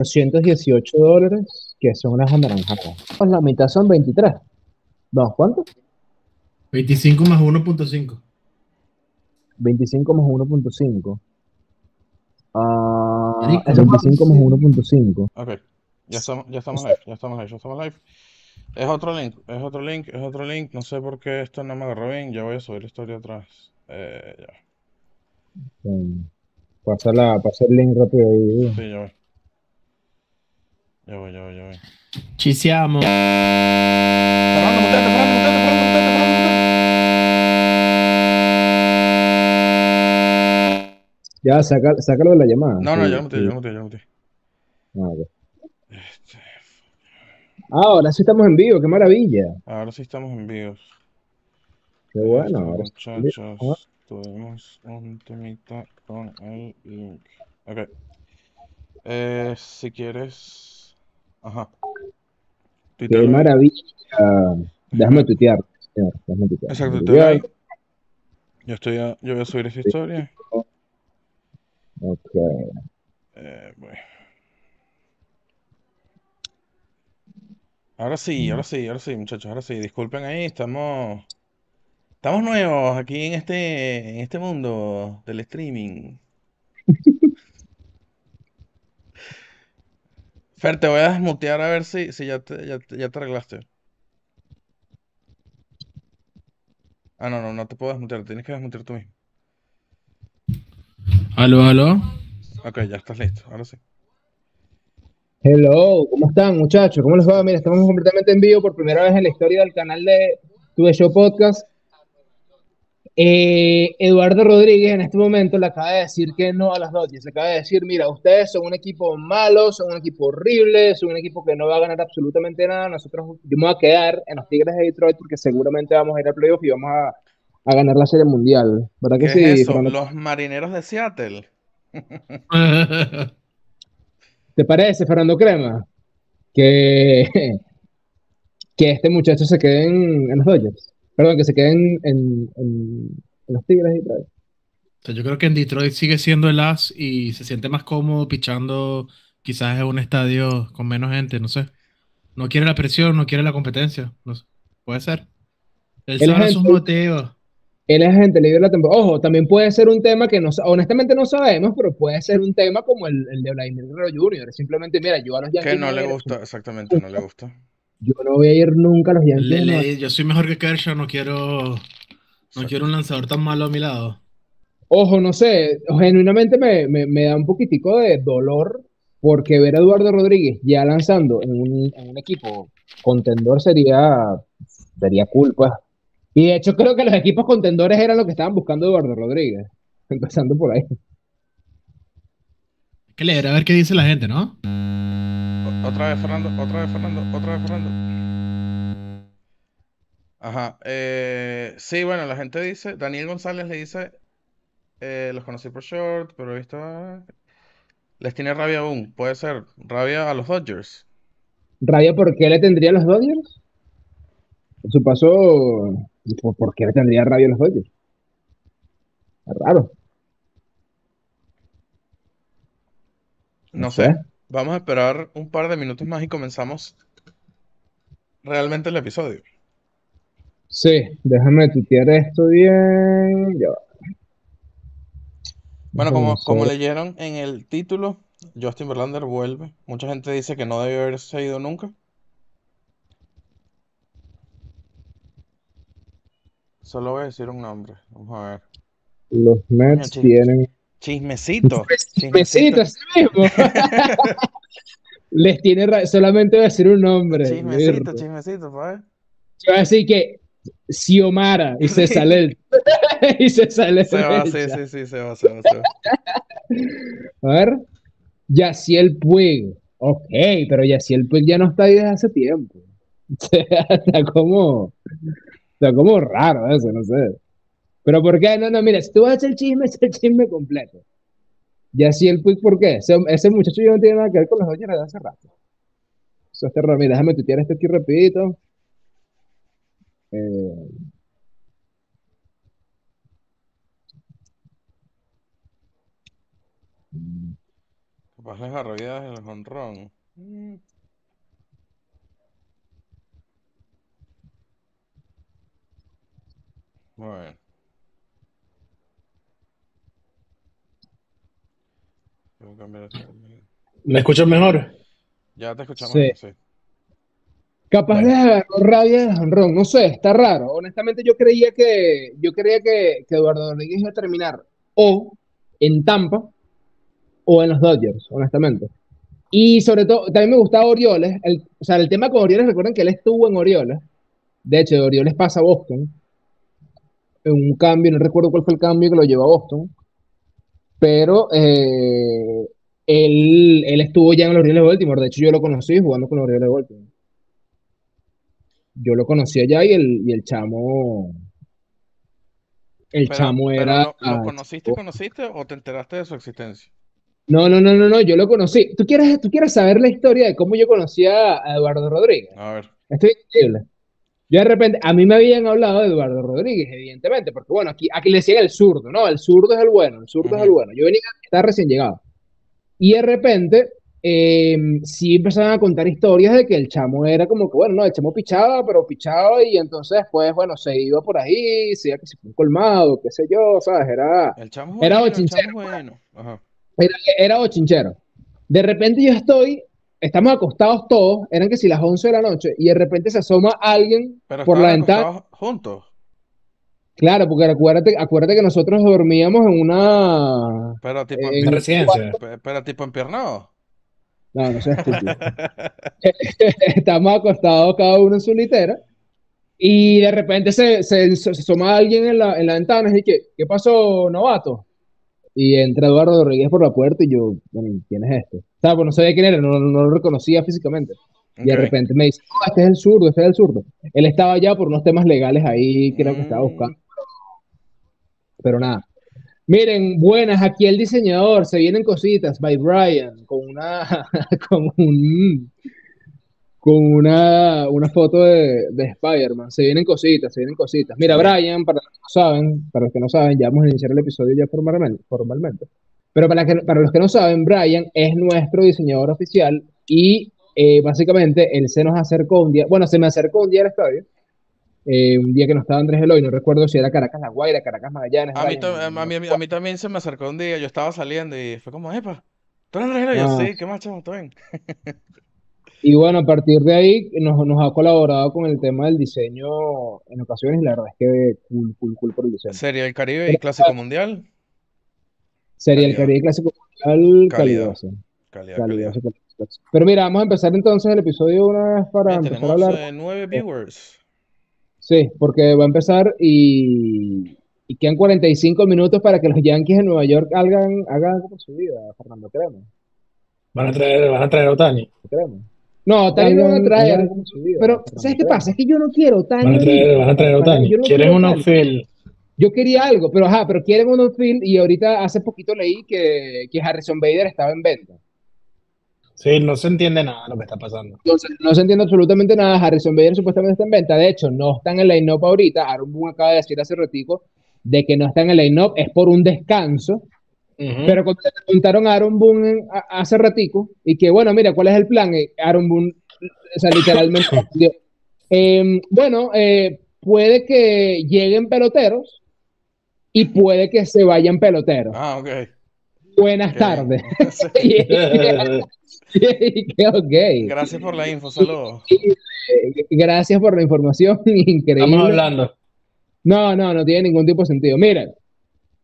218 dólares, que son unas anaranjadas. Pues la mitad son 23. ¿Dos? ¿Cuánto? 25 más 1.5. 25 más 1.5. Ah, Marico, es no 25 más 1.5. Ok, ya estamos, ya estamos live, ya estamos live, ya estamos live. Es otro link, es otro link, es otro link. No sé por qué esto no me agarró bien. Ya voy a subir la historia atrás. Eh, ya. Pasa, la, pasa el link rápido ahí. Sí, ya voy. Ya voy, ya voy, ya voy. Ci siamo. Ya, saca, sácalo de la llamada. No, no, Sí, ya lo muteé, sí. ya ya. Ah. Este, Ah, ahora sí estamos en vivo, qué maravilla. ahora sí estamos en vivo. Qué bueno. Este, ahora muchachos, tuvimos un temita con el link. Ok. Eh, si quieres. Ajá. Qué maravilla. Déjame tuitear. Déjame tuitear. Exacto. Yo estoy a- yo voy a subir esa historia. Ok. Eh, bueno. Ahora sí, ahora sí, ahora sí, muchachos, ahora sí. Disculpen ahí, estamos, estamos nuevos aquí en este, en este mundo del streaming. Fer, te voy a desmutear a ver si, si ya te, ya, ya te arreglaste. Ah, no, no, no te puedo desmutear, tienes que desmutear tú mismo. Aló, aló. Ok, ya estás listo, ahora sí. Hello, ¿cómo están muchachos? ¿Cómo les va? Mira, estamos completamente en vivo por primera vez en la historia del canal de Tuve Show Podcast. Eh, Eduardo Rodríguez en este momento le acaba de decir que no a las Dodgers. Le acaba de decir, mira, ustedes son un equipo malo, son un equipo horrible, son un equipo que no va a ganar absolutamente nada. Nosotros voy a quedar en los Tigres de Detroit porque seguramente vamos a ir al playoff y vamos a, a ganar la Serie Mundial. ¿Verdad que ¿Qué sí, es eso? Los marineros de Seattle. ¿Te parece, Fernando Crema? Que, que este muchacho se quede en, en los Dodgers. Perdón, que se quede en, en- en- los Tigres y tal. O sea, yo creo que en Detroit sigue siendo el as y se siente más cómodo pichando quizás en un estadio con menos gente, no sé. No quiere la presión, no quiere la competencia. No sé. Puede ser. Él El sabe sus motivos. Él es agente libre de la temporada. Ojo, también puede ser un tema que no, honestamente no sabemos, pero puede ser un tema como el, el de Vladimir Guerrero Jr. Simplemente, mira, yo a los Yankees Que no le gusta, exactamente, no le gusta. Yo no voy a ir nunca a los Yankees. Le- no. le- yo soy mejor que Kershaw, no quiero, no quiero un lanzador tan malo a mi lado. Ojo, no sé, genuinamente me, me- me da un poquitico de dolor porque ver a Eduardo Rodríguez ya lanzando en un, en un equipo contendor sería, sería cool, pues. Y de hecho creo que los equipos contendores eran lo que estaban buscando Eduardo Rodríguez, empezando por ahí. Hay que leer a ver qué dice la gente, ¿no? Otra vez Fernando, otra vez Fernando, otra vez Fernando. Ajá. eh, sí, bueno, la gente dice, Daniel González le dice, eh, los conocí por short, pero he visto, les tiene rabia aún. Puede ser, rabia a los Dodgers. Rabia, ¿por qué le tendría a los Dodgers? Por su paso, ¿por, qué le tendría rabia a los Dodgers? Es raro. No No sé. Vamos a esperar un par de minutos más y comenzamos realmente el episodio. Sí, déjame tuitear esto bien. Ya va. Bueno, como, como leyeron en el título, Justin Verlander vuelve. Mucha gente dice que no debió haberse ido nunca. Solo voy a decir un nombre. Vamos a ver. Los Mets tienen Chismecito. Chismecito, ese mismo. Les tiene ra- solamente voy a decir un nombre. Chismecito, chismecito, ¿sabes? Yo voy a decir que Xiomara y se sale el- y se sale Se va, sí, sí, sí, se va, se va, se va. A ver. Yaciel Puig. Ok, pero Yaciel Puig ya no está ahí desde hace tiempo. O sea, está como, está como raro eso, no sé. Pero ¿por qué? No, no, mira, si tú vas a hacer el chisme, es el chisme completo. Yaciel Puig, ¿por qué? Ese, ese muchacho ya no tiene nada que ver con los Dodgers desde hace rato. Eso está raro. Mira, déjame tuitear esto aquí rapidito. Eh, Capaz les arrolladas el jonrón. Mm. Bueno. Cambiar esto. ¿Me escuchas mejor? Ya te escuchamos, Sí. sí. Capaz les agarró rabia de jonrón, no sé, está raro. Honestamente yo creía que, yo creía que, que Eduardo Rodríguez iba a terminar o en Tampa o en los Dodgers, honestamente. Y sobre todo, también me gustaba Orioles. El, o sea, el tema con Orioles, recuerden que él estuvo en Orioles. De hecho, de Orioles pasa a Boston. En un cambio, no recuerdo cuál fue el cambio que lo llevó a Boston. Pero eh, él, él estuvo ya en los Orioles de Baltimore. De hecho, yo lo conocí jugando con los Orioles de Baltimore. Yo lo conocí allá y el, y el chamo. El Pero, chamo pero era. lo, lo conociste, conociste o te enteraste de su existencia? No, no, no, no, no, yo lo conocí. ¿Tú quieres, tú quieres saber la historia de cómo yo conocí a Eduardo Rodríguez? A ver. Esto es increíble. Yo de repente, a mí me habían hablado de Eduardo Rodríguez, evidentemente, porque bueno, aquí, aquí le decían el zurdo, ¿no? El zurdo es el bueno, el zurdo es el bueno. Yo venía, estaba recién llegado. Y de repente, eh, sí empezaban a contar historias de que el chamo era como que, bueno, no, el chamo pichaba, pero pichaba y entonces después, bueno, se iba por ahí, se iba que se fue un colmado, qué sé yo, ¿sabes? Era, El chamo Era bueno, el bochinchero, chamo es bueno. Ajá. era, era bochinchero. De repente yo estoy, estamos acostados todos, eran que si las 11 de la noche, y de repente se asoma alguien Pero por la ventana. acostados juntos. Claro, porque acuérdate, acuérdate que nosotros dormíamos en una... Pero tipo en en residencia. Pero tipo empiernado. No, no seas estúpido. Estamos acostados cada uno en su litera y de repente se, se, se asoma alguien en la, en la ventana y dice, ¿qué pasó, novato? Y entra Eduardo Rodríguez por la puerta y yo, bueno, ¿quién es este? Sea, pues no sabía quién era, no, no lo reconocía físicamente. Y de repente me dice, "No, este es el zurdo, este es el zurdo. Él estaba allá por unos temas legales ahí, creo que estaba Mm. buscando. Pero nada. Miren, buenas, aquí el diseñador, se vienen cositas, by Brian, con una, con un, con una, una foto de, de Spider-Man. Se vienen cositas, se vienen cositas. Mira. Brian, para los que no saben, para los que no saben, ya vamos a iniciar el episodio ya formalmente, formalmente. Pero para, que, para los que no saben, Brian es nuestro diseñador oficial y eh, básicamente él se nos acercó un día, bueno, se me acercó un día al estadio, eh, un día que no estaba Andrés Eloy, no recuerdo si era Caracas La Guaira, Caracas Magallanes, A mí, Brian, no a mí, a mí- a mí también se me acercó un día, yo estaba saliendo y fue como, epa, ¿tú eres Andrés Eloy?" Yo, Ah. sí, ¿qué más, chamo? ¿Todo bien? Y bueno, a partir de ahí nos, nos ha colaborado con el tema del diseño en ocasiones y la verdad es que cool, cool, cool por el diseño. Sería el Caribe y Clásico Mundial. Sería el. Caribe Clásico Mundial Calidad. calidoso, Calidad, calidad. Pero mira, vamos a empezar entonces el episodio una vez para Bien, empezar a hablar. eh, nueve viewers. Sí, porque va a empezar y, y quedan 45 minutos para que los Yankees de Nueva York hagan, hagan algo por su vida, Fernando, créeme, Van a traer, van a traer a Otani. créeme. No, Otani no van a traer, pero ¿sabes qué pasa? Es que yo no quiero Otani Van a traer, van a traer a. Otani. Quieren un outfield. Yo quería algo, pero ajá, pero quieren un outfield y ahorita hace poquito leí que, que Harrison Bader estaba en venta. Sí, no se entiende nada de lo que está pasando. Entonces, no se entiende absolutamente nada. Harrison Bader supuestamente está en venta. De hecho, no está en el line-up ahorita. Aaron Boone acaba de decir hace ratico de que no está en el line-up, es por un descanso. Pero cuando le preguntaron a Aaron Boone en- a- hace ratico, y que bueno, mira, ¿cuál es el plan? Aaron Boone, o sea, literalmente, em, bueno, eh, puede que lleguen peloteros y puede que se vayan peloteros. Ah, ok. Buenas Ok. tardes. Sí. Y- y que, ok. Gracias por la info, saludos. Gracias por la información, increíble. Estamos hablando. No, no, no tiene ningún tipo de sentido. Miren,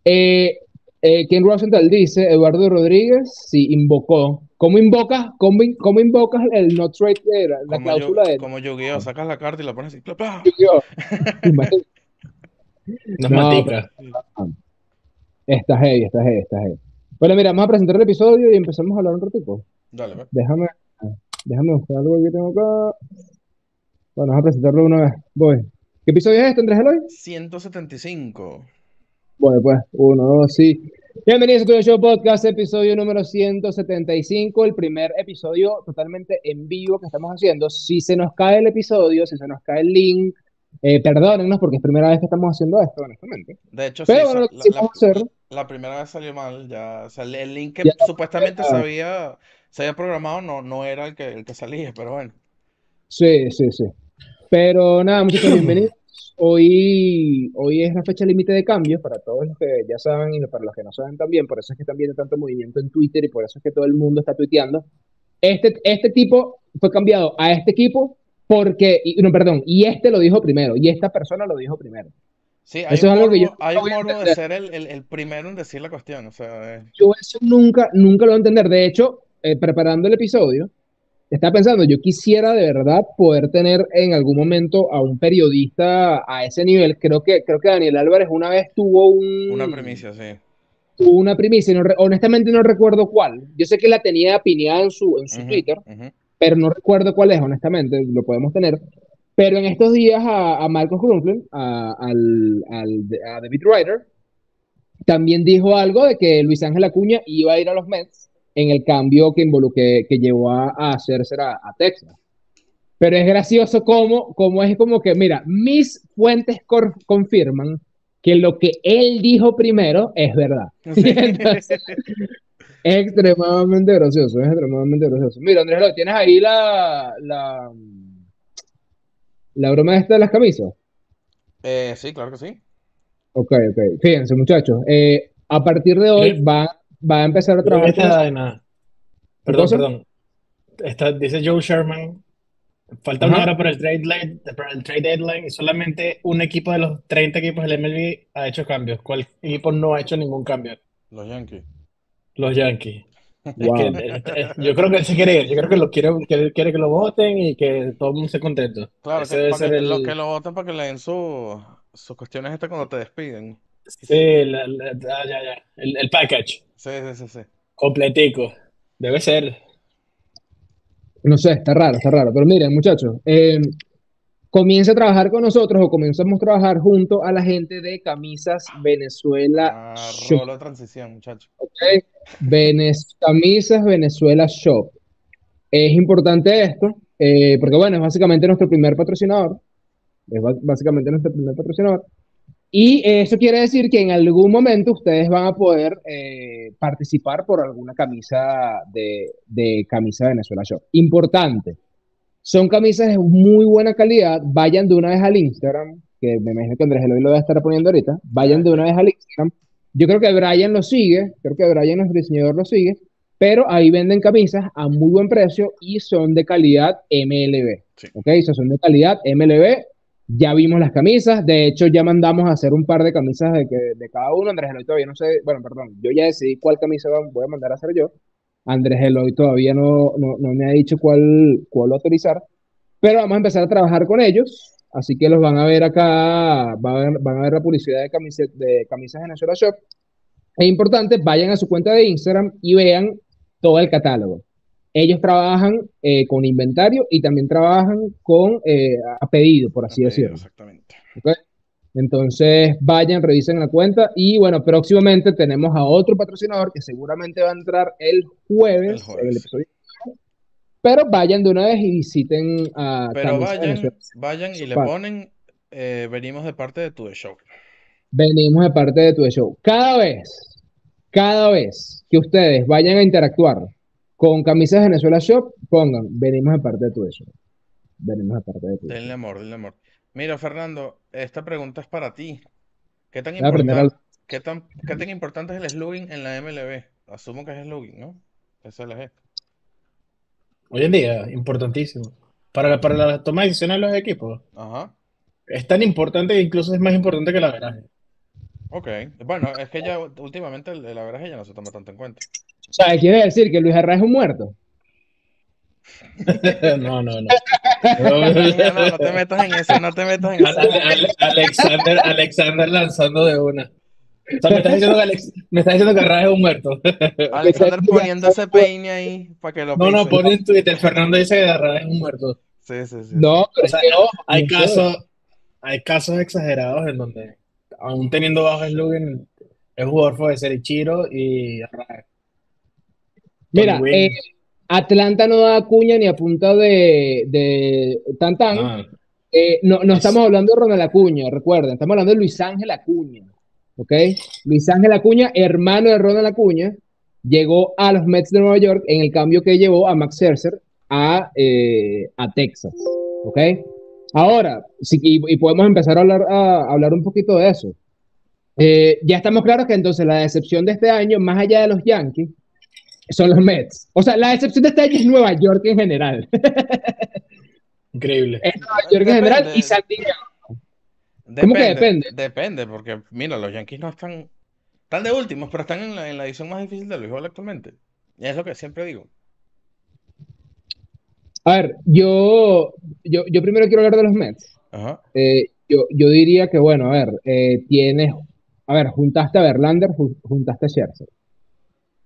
eh, eh, Ken Rosenthal dice, Eduardo Rodríguez, sí, invocó. ¿Cómo invocas, cómo, in- cómo invocas el no trade, la, la Como, yo, cláusula de como Yu-Gi-Oh, sacas la carta y la pones así. ¡plá, plá! yo? Imagínate. No matica. Está heavy, está heavy, está heavy. Bueno, mira, vamos a presentar el episodio y empezamos a hablar un ratito. Dale, ve. Déjame, déjame buscar algo que tengo acá. Bueno, vamos a presentarlo una vez. Voy. ¿Qué episodio es este, Andrés Eloy? 175. Bueno, pues, uno, dos, sí. Bienvenidos a tu Show Podcast, episodio número 175, el primer episodio totalmente en vivo que estamos haciendo. Si se nos cae el episodio, si se nos cae el link, Eh, perdónennos porque es primera vez que estamos haciendo esto, honestamente. De hecho, Pero sí, bueno, la, la- hacer, la primera vez salió mal, ya, o sea, el, el link que ya supuestamente se había, se había programado no, no era el que, el que salía, pero bueno. Sí, sí, sí. Pero nada, muchachos, bienvenidos. Hoy, hoy es la fecha límite de cambios para todos los que ya saben y para los que no saben también. Por eso es que están viendo tanto movimiento en Twitter y por eso es que todo el mundo está tuiteando. Este, este tipo fue cambiado a este equipo porque, y- no, perdón, y este lo dijo primero, y esta persona lo dijo primero. Sí, hay Eso un es algo que yo morbo, hay un morbo de ser el, el, el primero en decir la cuestión, o sea, Yo eso nunca, nunca lo voy a entender. De hecho, eh, preparando el episodio, estaba pensando, yo quisiera de verdad poder tener en algún momento a un periodista a ese nivel. Creo que, creo que Daniel Álvarez una vez tuvo una un, primicia, sí. tuvo una primicia, no honestamente no recuerdo cuál. Yo sé que la tenía pineada en su, en su Ujú, Twitter, ujú. Pero no recuerdo cuál es, honestamente, lo podemos tener. Pero en estos días a, a Marcos Grunfeld, a, al, al- a David Ryder, también dijo algo de que Luis Ángel Acuña iba a ir a los Mets en el cambio que, involu- que, llevó a, a hacerse a, a Texas. Pero es gracioso como, como es como que, mira, mis fuentes confirman que lo que él dijo primero es verdad. Sí. Entonces, es extremadamente gracioso, es extremadamente gracioso. Mira, Andrés, Lo, ¿tienes ahí la, la, la broma esta de las camisas? Eh, sí, claro que sí. Ok, ok. Fíjense, muchachos, eh, a partir de hoy Sí. va, va a empezar a trabajar esta con- Perdón, perdón. Está- dice Joe Sherman. Falta una hora para el trade deadline, para el trade deadline y solamente un equipo de los 30 equipos del MLB ha hecho cambios. ¿Cuál equipo no ha hecho ningún cambio? Los Yankees. Los Yankees. Es Wow. que, eh, eh, yo creo que él se quiere ir. Yo creo que lo quiere, que quiere que lo voten y que todo el mundo esté contento. Claro, Ese debe ser que, el- lo, que lo voten para que le den su- sus cuestiones estas cuando te despiden. Sí, la- la- ah, ya, ya. El, el package Sí, sí, sí, sí. completico. Debe ser. No sé, está raro, está raro. Pero miren, muchachos, eh, comienza a trabajar con nosotros o comenzamos a trabajar junto a la gente de Camisas Venezuela Ah, Shop. rolo transición, muchacho. Camisas Venezuela Shop. Es importante esto, eh, porque bueno, es básicamente nuestro primer patrocinador. Es básicamente nuestro primer patrocinador. Y eso quiere decir que en algún momento ustedes van a poder eh, participar por alguna camisa de, de Camisa Venezuela Shop. Importante. Son camisas de muy buena calidad. Vayan de una vez al Instagram, que me imagino que Andrés Eloy lo va a estar poniendo ahorita. Vayan de una vez al Instagram. Yo creo que Brian lo sigue, creo que Brian, nuestro diseñador, lo sigue, pero ahí venden camisas a muy buen precio y son de calidad MLB. Sí. ¿Ok? O sea, son de calidad MLB. Ya vimos las camisas, de hecho ya mandamos a hacer un par de camisas de, que, de cada uno. Andrés Eloy todavía no sé, bueno, perdón, yo ya decidí cuál camisa voy a mandar a hacer yo. Andrés Eloy todavía no, no, no me ha dicho cuál, cuál autorizar, pero vamos a empezar a trabajar con ellos. Así que los van a ver acá, van a ver, van a ver la publicidad de, camise- de camisas Venezuela Shop. Es importante, vayan a su cuenta de Instagram y vean todo el catálogo. Ellos trabajan eh, con inventario y también trabajan con eh, a pedido, por así Ok, decirlo. Exactamente. Entonces, vayan, revisen la cuenta y bueno, próximamente tenemos a otro patrocinador que seguramente va a entrar el jueves, El jueves. en el episodio. Pero vayan de una vez y visiten a Pero vayan, vayan y le ponen, eh, venimos de parte de tu show. Venimos de parte de tu show. Cada vez, cada vez que ustedes vayan a interactuar con Camisas Venezuela Shop, pongan, venimos de parte de tu show. Venimos de parte de tu Denle amor, denle amor. Mira, Fernando, esta pregunta es para ti. ¿Qué tan La primera- importante, qué tan, qué tan importante es el slugging en la MLB? Asumo que es slugging, ¿no? SLG. Hoy en día, importantísimo. Para la, para la toma de decisiones de los equipos. Ajá. Es tan importante que incluso es más importante que la veraje. Ok. Bueno, es que ya últimamente el- la verdad es que ya no se toma tanto en cuenta. O sea, quiere decir que Luis Herrera es un muerto. No, no, no. No, no, no te metas en eso, no te metas en eso. Ale- Ale- Alexander, Alexander lanzando de una. O sea, me estás diciendo que, Alex, me estás diciendo que Arraez es un muerto. Alexander poniendo ese peine ahí para que lo No, no, pone en Twitter, Fernando dice que Arraez es un muerto. Sí, sí, sí. No, pero O sea, es que no, Hay casos, hay casos exagerados en donde, aún teniendo bajo slugging, el jugador fue ser Ichiro y Arraez. Mira, eh, Atlanta no da cuña ni a punta de, de Tantan. No, Eh, no, no estamos hablando de Ronald Acuña, recuerden, estamos hablando de Luis Ángel Acuña. ¿Ok? Luis Ángel Acuña, hermano de Ronald Acuña, llegó a los Mets de Nueva York en el cambio que llevó a Max Scherzer a, eh, a Texas. ¿Ok? Ahora, y podemos empezar a hablar, a, hablar un poquito de eso. Eh, ya estamos claros que entonces la decepción de este año, más allá de los Yankees, son los Mets. O sea, la decepción de este año es Nueva York en general. Increíble. es Nueva York en general y Depende. San Diego. ¿Cómo que depende? Depende, porque mira, los Yankees no están, están de últimos, pero están en la, en la edición más difícil del béisbol actualmente. Y es lo que siempre digo. A ver, yo, yo, yo primero quiero hablar de los Mets. Ajá. Eh, yo, yo diría que, bueno, a ver, eh, tienes, a ver, juntaste a Verlander, ju- juntaste a Scherzer.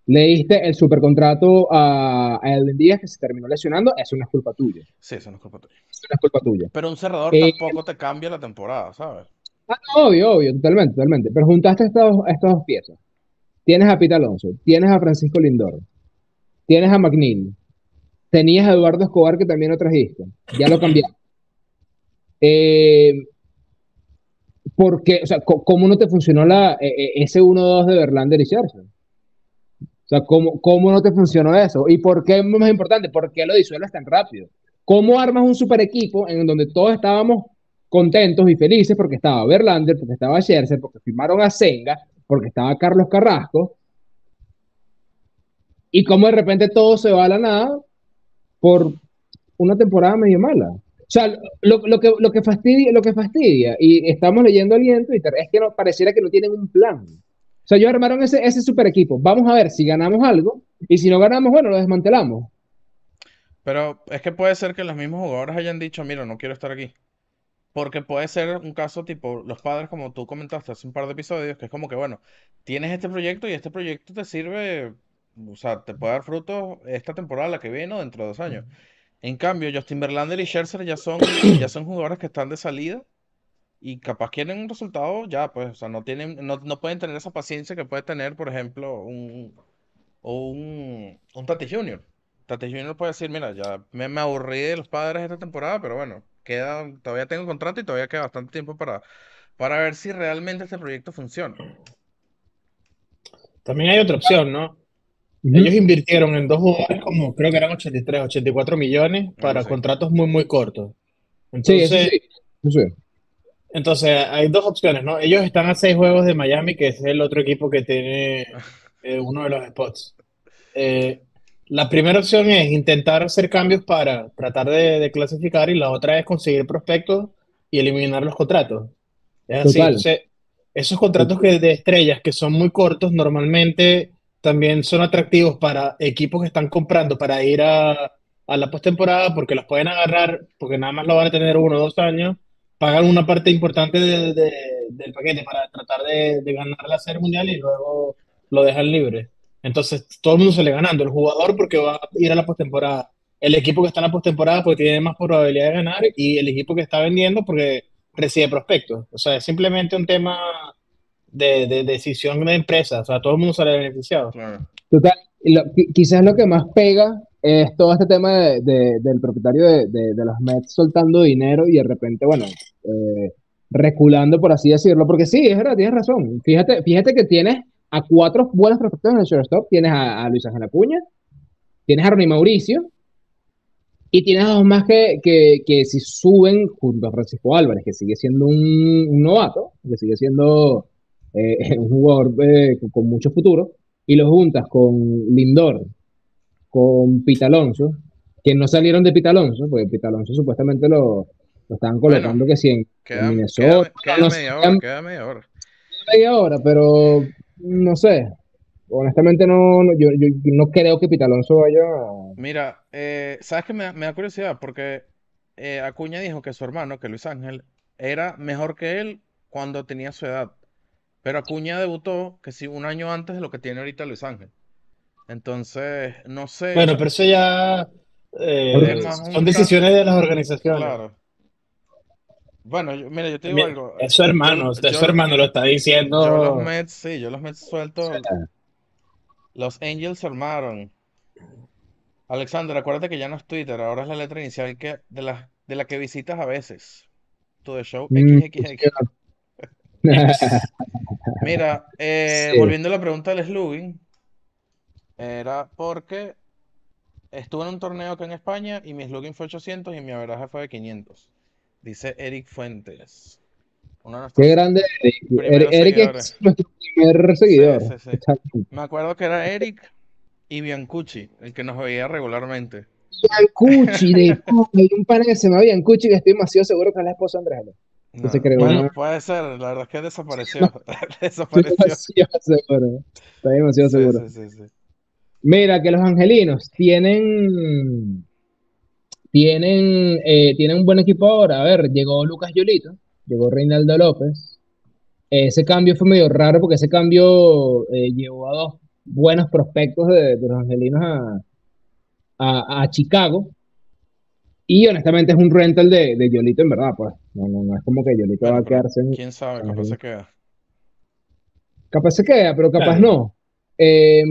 Le diste el supercontrato a, a Elvin Díaz que se terminó lesionando, eso no es culpa tuya. Sí, eso no es culpa tuya. Eso no es culpa tuya. Pero un cerrador Eh, tampoco te cambia la temporada, ¿sabes? Ah, no, obvio, obvio, totalmente, totalmente. Pero juntaste estas dos, estas dos piezas. Tienes a Pete Alonso, tienes a Francisco Lindor, tienes a McNeil, tenías a Eduardo Escobar que también lo trajiste, ya lo cambiaste. Eh, ¿por qué? O sea, ¿cómo no te funcionó la, eh, eh, ese 1-2 de Verlander y Scherzer? O sea, ¿cómo, cómo no te funcionó eso? ¿Y por qué, más importante, por qué lo disuelves tan rápido? ¿Cómo armas un super equipo en donde todos estábamos contentos y felices porque estaba Verlander, porque estaba Scherzer, porque firmaron a Senga, porque estaba Carlos Carrasco? Y cómo de repente todo se va a la nada por una temporada medio mala. O sea, lo, lo que, lo, que fastidia, lo que fastidia, y estamos leyendo aliento Twitter, es que no, pareciera que no tienen un plan. O sea, ellos armaron ese, ese super equipo. Vamos a ver si ganamos algo, y si no ganamos, bueno, lo desmantelamos. Pero es que puede ser que los mismos jugadores hayan dicho, mira, no quiero estar aquí. Porque puede ser un caso tipo los padres, como tú comentaste hace un par de episodios, que es como que, bueno, tienes este proyecto y este proyecto te sirve, o sea, te puede dar frutos esta temporada, la que viene o dentro de dos años. En cambio, Justin Verlander y Scherzer ya son, ya son jugadores que están de salida y capaz quieren un resultado ya, pues, o sea, no tienen, no, no pueden tener esa paciencia que puede tener, por ejemplo, un, o un, un Tati Junior. Tati Junior puede decir, mira, ya me, me aburrí de los padres esta temporada, pero bueno, queda, todavía tengo contrato y todavía queda bastante tiempo para, para ver si realmente este proyecto funciona. También hay otra opción, ¿no? Ellos invirtieron en dos jugadores como creo que eran 83, 84 millones para sí. contratos muy, muy cortos. Entonces, sí. sí. Entonces hay dos opciones, ¿no? Ellos están a seis juegos de Miami, que es el otro equipo que tiene eh, uno de los spots. Eh, la primera opción es intentar hacer cambios para tratar de, de clasificar y la otra es conseguir prospectos y eliminar los contratos. Es así. Entonces, esos contratos que, de estrellas que son muy cortos normalmente también son atractivos para equipos que están comprando para ir a, a la postemporada porque los pueden agarrar, porque nada más lo van a tener uno o dos años, pagan una parte importante de- de- del paquete para tratar de, de ganar la Serie Mundial y luego lo dejan libre. Entonces, todo el mundo sale ganando. El jugador porque va a ir a la postemporada. El equipo que está en la postemporada porque tiene más probabilidad de ganar y el equipo que está vendiendo porque recibe prospectos. O sea, es simplemente un tema de, de decisión de empresa. O sea, todo el mundo sale beneficiado. Claro. Total, lo- qui- quizás lo que más pega es todo este tema de- de- del propietario de, de- los Mets soltando dinero y de repente, bueno, eh, reculando, por así decirlo, porque sí, es verdad, tienes razón. Fíjate, fíjate que tienes a cuatro buenos prospectos en el shortstop, tienes a, Luis Ángel Acuña, tienes a Ronnie Mauricio, y tienes dos más que, que, que si suben junto a Francisco Álvarez, que sigue siendo un, novato, que sigue siendo eh, un jugador eh, con, con mucho futuro, y los juntas con Lindor, con Pita Alonso, que no salieron de Pita Alonso, porque Pita Alonso supuestamente lo, lo estaban colocando que sí en, en Queda, Minnesota, queda, queda no media hora, queda media hora. media hora, pero no sé. Honestamente no, no- yo, yo no creo que Pita Alonso vaya a... Mira, eh, ¿sabes qué me, me da curiosidad? Porque eh, Acuña dijo que su hermano, que Luis Ángel, era mejor que él cuando tenía su edad. Pero Acuña debutó que sí un año antes de lo que tiene ahorita Luis Ángel. Entonces, no sé, Bueno, pero eso ya eh, son decisiones de las organizaciones. claro. Bueno, yo- mira, yo te digo Mira, algo. Es su hermano, Yo- es su yo- hermano, lo está Yo los diciendo. Mets, sí, yo los Mets suelto. Los Angels se armaron. Alexander, acuérdate que ya no es Twitter, ahora es la letra inicial que, de la, de la que visitas a veces. To the show Mm, XXX. Mira, eh, Sí. volviendo a la pregunta del slugging, era porque estuve en un torneo acá en España y mi slugging fue 800 y mi averaje fue de 500. Dice Eric Fuentes. Qué grande Eric. Eric, es nuestro primer seguidor. sí, sí. Está bien. Me acuerdo que era Eric y Biancucci, el que nos veía regularmente. Biancucci, de hay un pana que se llama Biancucci que estoy demasiado seguro que es la esposa de Andrés. No, se creó bueno, una- puede ser, la verdad es que desapareció. Estoy Desapareció. demasiado seguro. Estoy demasiado seguro. sí, sí, sí. Mira, que los angelinos tienen. Tienen, eh, tienen un buen equipo ahora. A ver, llegó Lucas Yolito, llegó Reinaldo López. Ese cambio fue medio raro porque ese cambio eh, llevó a dos buenos prospectos de, de los angelinos a, a, a Chicago. Y honestamente es un rental de, de Yolito en verdad, pues. No, no, no es como que Yolito Bueno, va a quedarse en, quién sabe, capaz se queda. Capaz se queda, pero capaz Claro. no. Eh,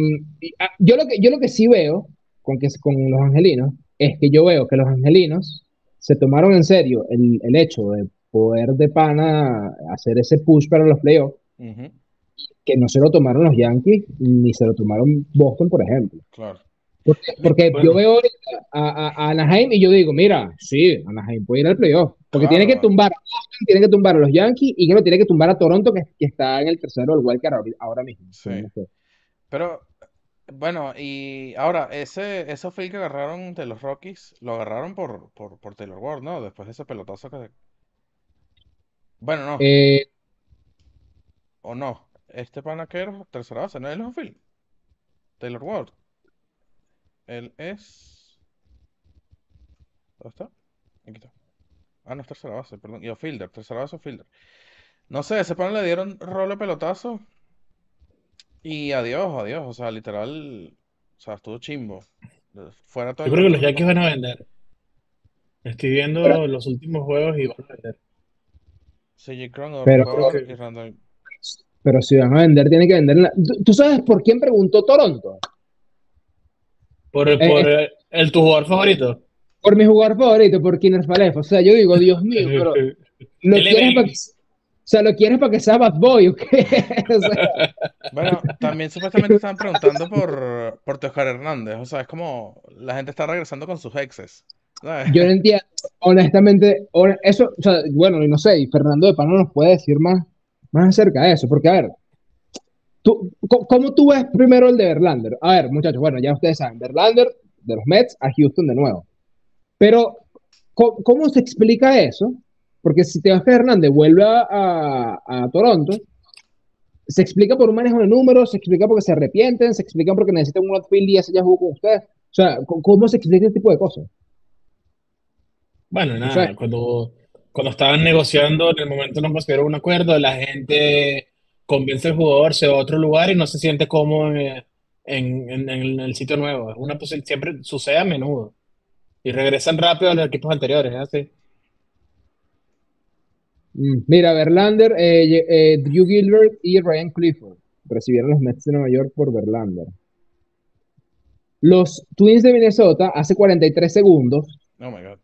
yo, lo que, yo lo que sí veo con, que, con los angelinos es que yo veo que los angelinos se tomaron en serio el, el hecho de poder de pana hacer ese push para los playoffs, Ujú, que no se lo tomaron los Yankees ni se lo tomaron Boston, por ejemplo. claro. Porque, porque Bueno. yo veo a, a- a Anaheim y yo digo, mira, sí, Anaheim puede ir al playoff. Porque tiene que Claro. tumbar a Boston, tiene que tumbar a los Yankees y que lo tiene que tumbar a Toronto, que, que está en el tercero del ahora, ahora mismo. Sí. Pero, bueno, y ahora, ese, ese field que agarraron de los Rockies, lo agarraron por, por, por Taylor Ward, ¿no? Después de ese pelotazo que... Bueno, no, Eh, o no. Este pana que era tercera base, ¿no? Él es un field. Taylor Ward. Él es... ¿Dónde está? Aquí está. Ah, no es tercera base, perdón. Y o fielder, tercera base o fielder. No sé, ese pana le dieron rolo de pelotazo. Y adiós, adiós. O sea, literal. O sea, estuvo chimbo. Fuera todo Yo creo que los Yankees van a vender. Estoy viendo los últimos juegos y van a vender. CJ Cron, Pero- Creo que- y Randall. pero si van a vender, tienen que vender. en la- ¿Tú, sabes por quién preguntó Toronto? Por, Eh, por el, el- tu jugador favorito. Por mi jugador favorito, por Kiner Falef. O sea, yo digo, Dios mío, pero lo quieres para que, o sea, lo quieres para que sea Bad Boy, ¿o qué? O sea, Bueno, también supuestamente estaban preguntando por, por Teoscar Hernández. O sea, es como la gente está regresando con sus exes. ¿sabes? yo no entiendo, honestamente, hon- eso, o sea, bueno, no sé, y Fernando de Pano nos puede decir más, más acerca de eso, porque a ver, tú, ¿cómo tú ves primero el de Verlander? A ver, muchachos, bueno, ya ustedes saben, Verlander de los Mets a Houston de nuevo. Pero, ¿cómo, cómo se explica eso? Porque si Teoscar Hernández vuelve a, a- a Toronto, se explica por un manejo de números, se explica porque se arrepienten, se explica porque necesitan un outfield y ese ya jugó con ustedes. O sea, ¿cómo se explica este tipo de cosas? Bueno, O nada, sea- cuando, cuando estaban negociando, en el momento no consiguieron un acuerdo, la gente convence al jugador, se va a otro lugar y no se siente cómodo en, en- en- en el sitio nuevo. Es una siempre sucede a menudo. Y regresan rápido a los equipos anteriores, ¿es así? Mm, Mira, Verlander, eh, eh, Drew Gilbert y Ryan Clifford recibieron los Mets de Nueva York por Verlander. Los Twins de Minnesota, hace 43 segundos, Oh my God.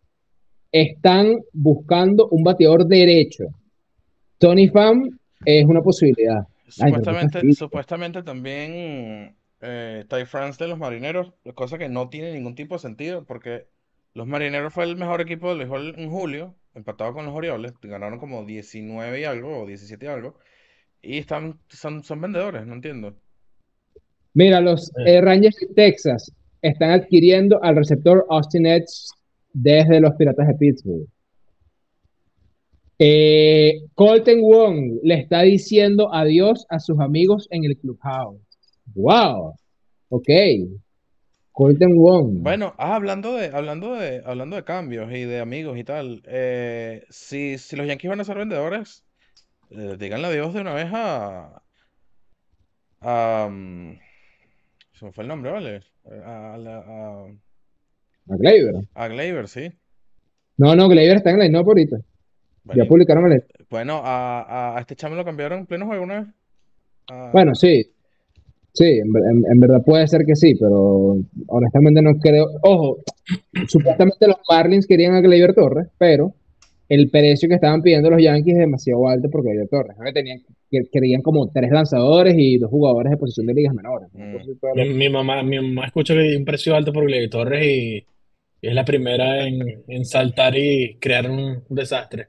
están buscando un bateador derecho. Tony Pham es una posibilidad. Supuestamente, supuestamente también eh, Ty France de los Marineros, cosa que no tiene ningún tipo de sentido, porque los Marineros fue el mejor equipo del béisbol en julio, empatado con los Orioles, ganaron como 19 y algo, o 17 y algo, y están, son, son vendedores, no entiendo. Mira, los eh, Rangers de Texas están adquiriendo al receptor Austin Edge desde los Piratas de Pittsburgh. Eh, Colton Wong le está diciendo adiós a sus amigos en el clubhouse. Wow. Ok. Colton Wong. Bueno, ah, hablando de, hablando de, hablando de cambios y de amigos y tal, eh, si, si los Yankees van a ser vendedores, eh, díganle adiós de una vez a, a, mm, se me fue el nombre, ¿vale? A, la- a, A Gleyber. a Gleyber, sí. No, no, Gleyber está en la line ahorita. Ya Bueno, publicaron el. bueno, a, a- a este chamo lo cambiaron en pleno juego una vez. A- Bueno, sí. Sí, en, en- en verdad puede ser que sí, pero honestamente no creo. Ojo, supuestamente los Marlins querían a Gleyber Torres, pero el precio que estaban pidiendo los Yankees es demasiado alto porque Gleyber Torres, ¿no? Tenían, que querían como tres lanzadores y dos jugadores de posición de ligas menores. ¿no? Mm. Entonces, todo Mi, mamá, mi mamá escucha que hay un precio alto por Gleyber Torres y, y es la primera en, en saltar y crear un, un desastre.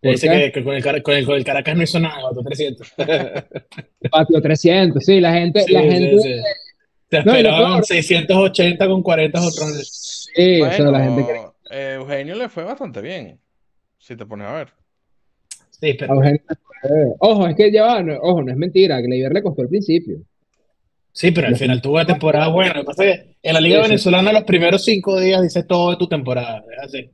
¿Por Dice que, que con el, con el, con el Caracas no hizo nada, botó 300. Patio 300, sí, la gente, Sí, la sí, gente, sí. Te No, esperaban peor- 680 con 40 otros. sí, o sea, Bueno, la gente cree eh, Eugenio le fue bastante bien, si te pones a ver. Sí, a pero, Eugenio, eh, Ojo, es que ya va, no- ojo, no es mentira, que Gleyber le costó al principio. sí, pero al final tuvo una temporada buena. Lo que pasa es que en la Liga Sí, sí. Venezolana los primeros cinco días dice todo de tu temporada. Es así.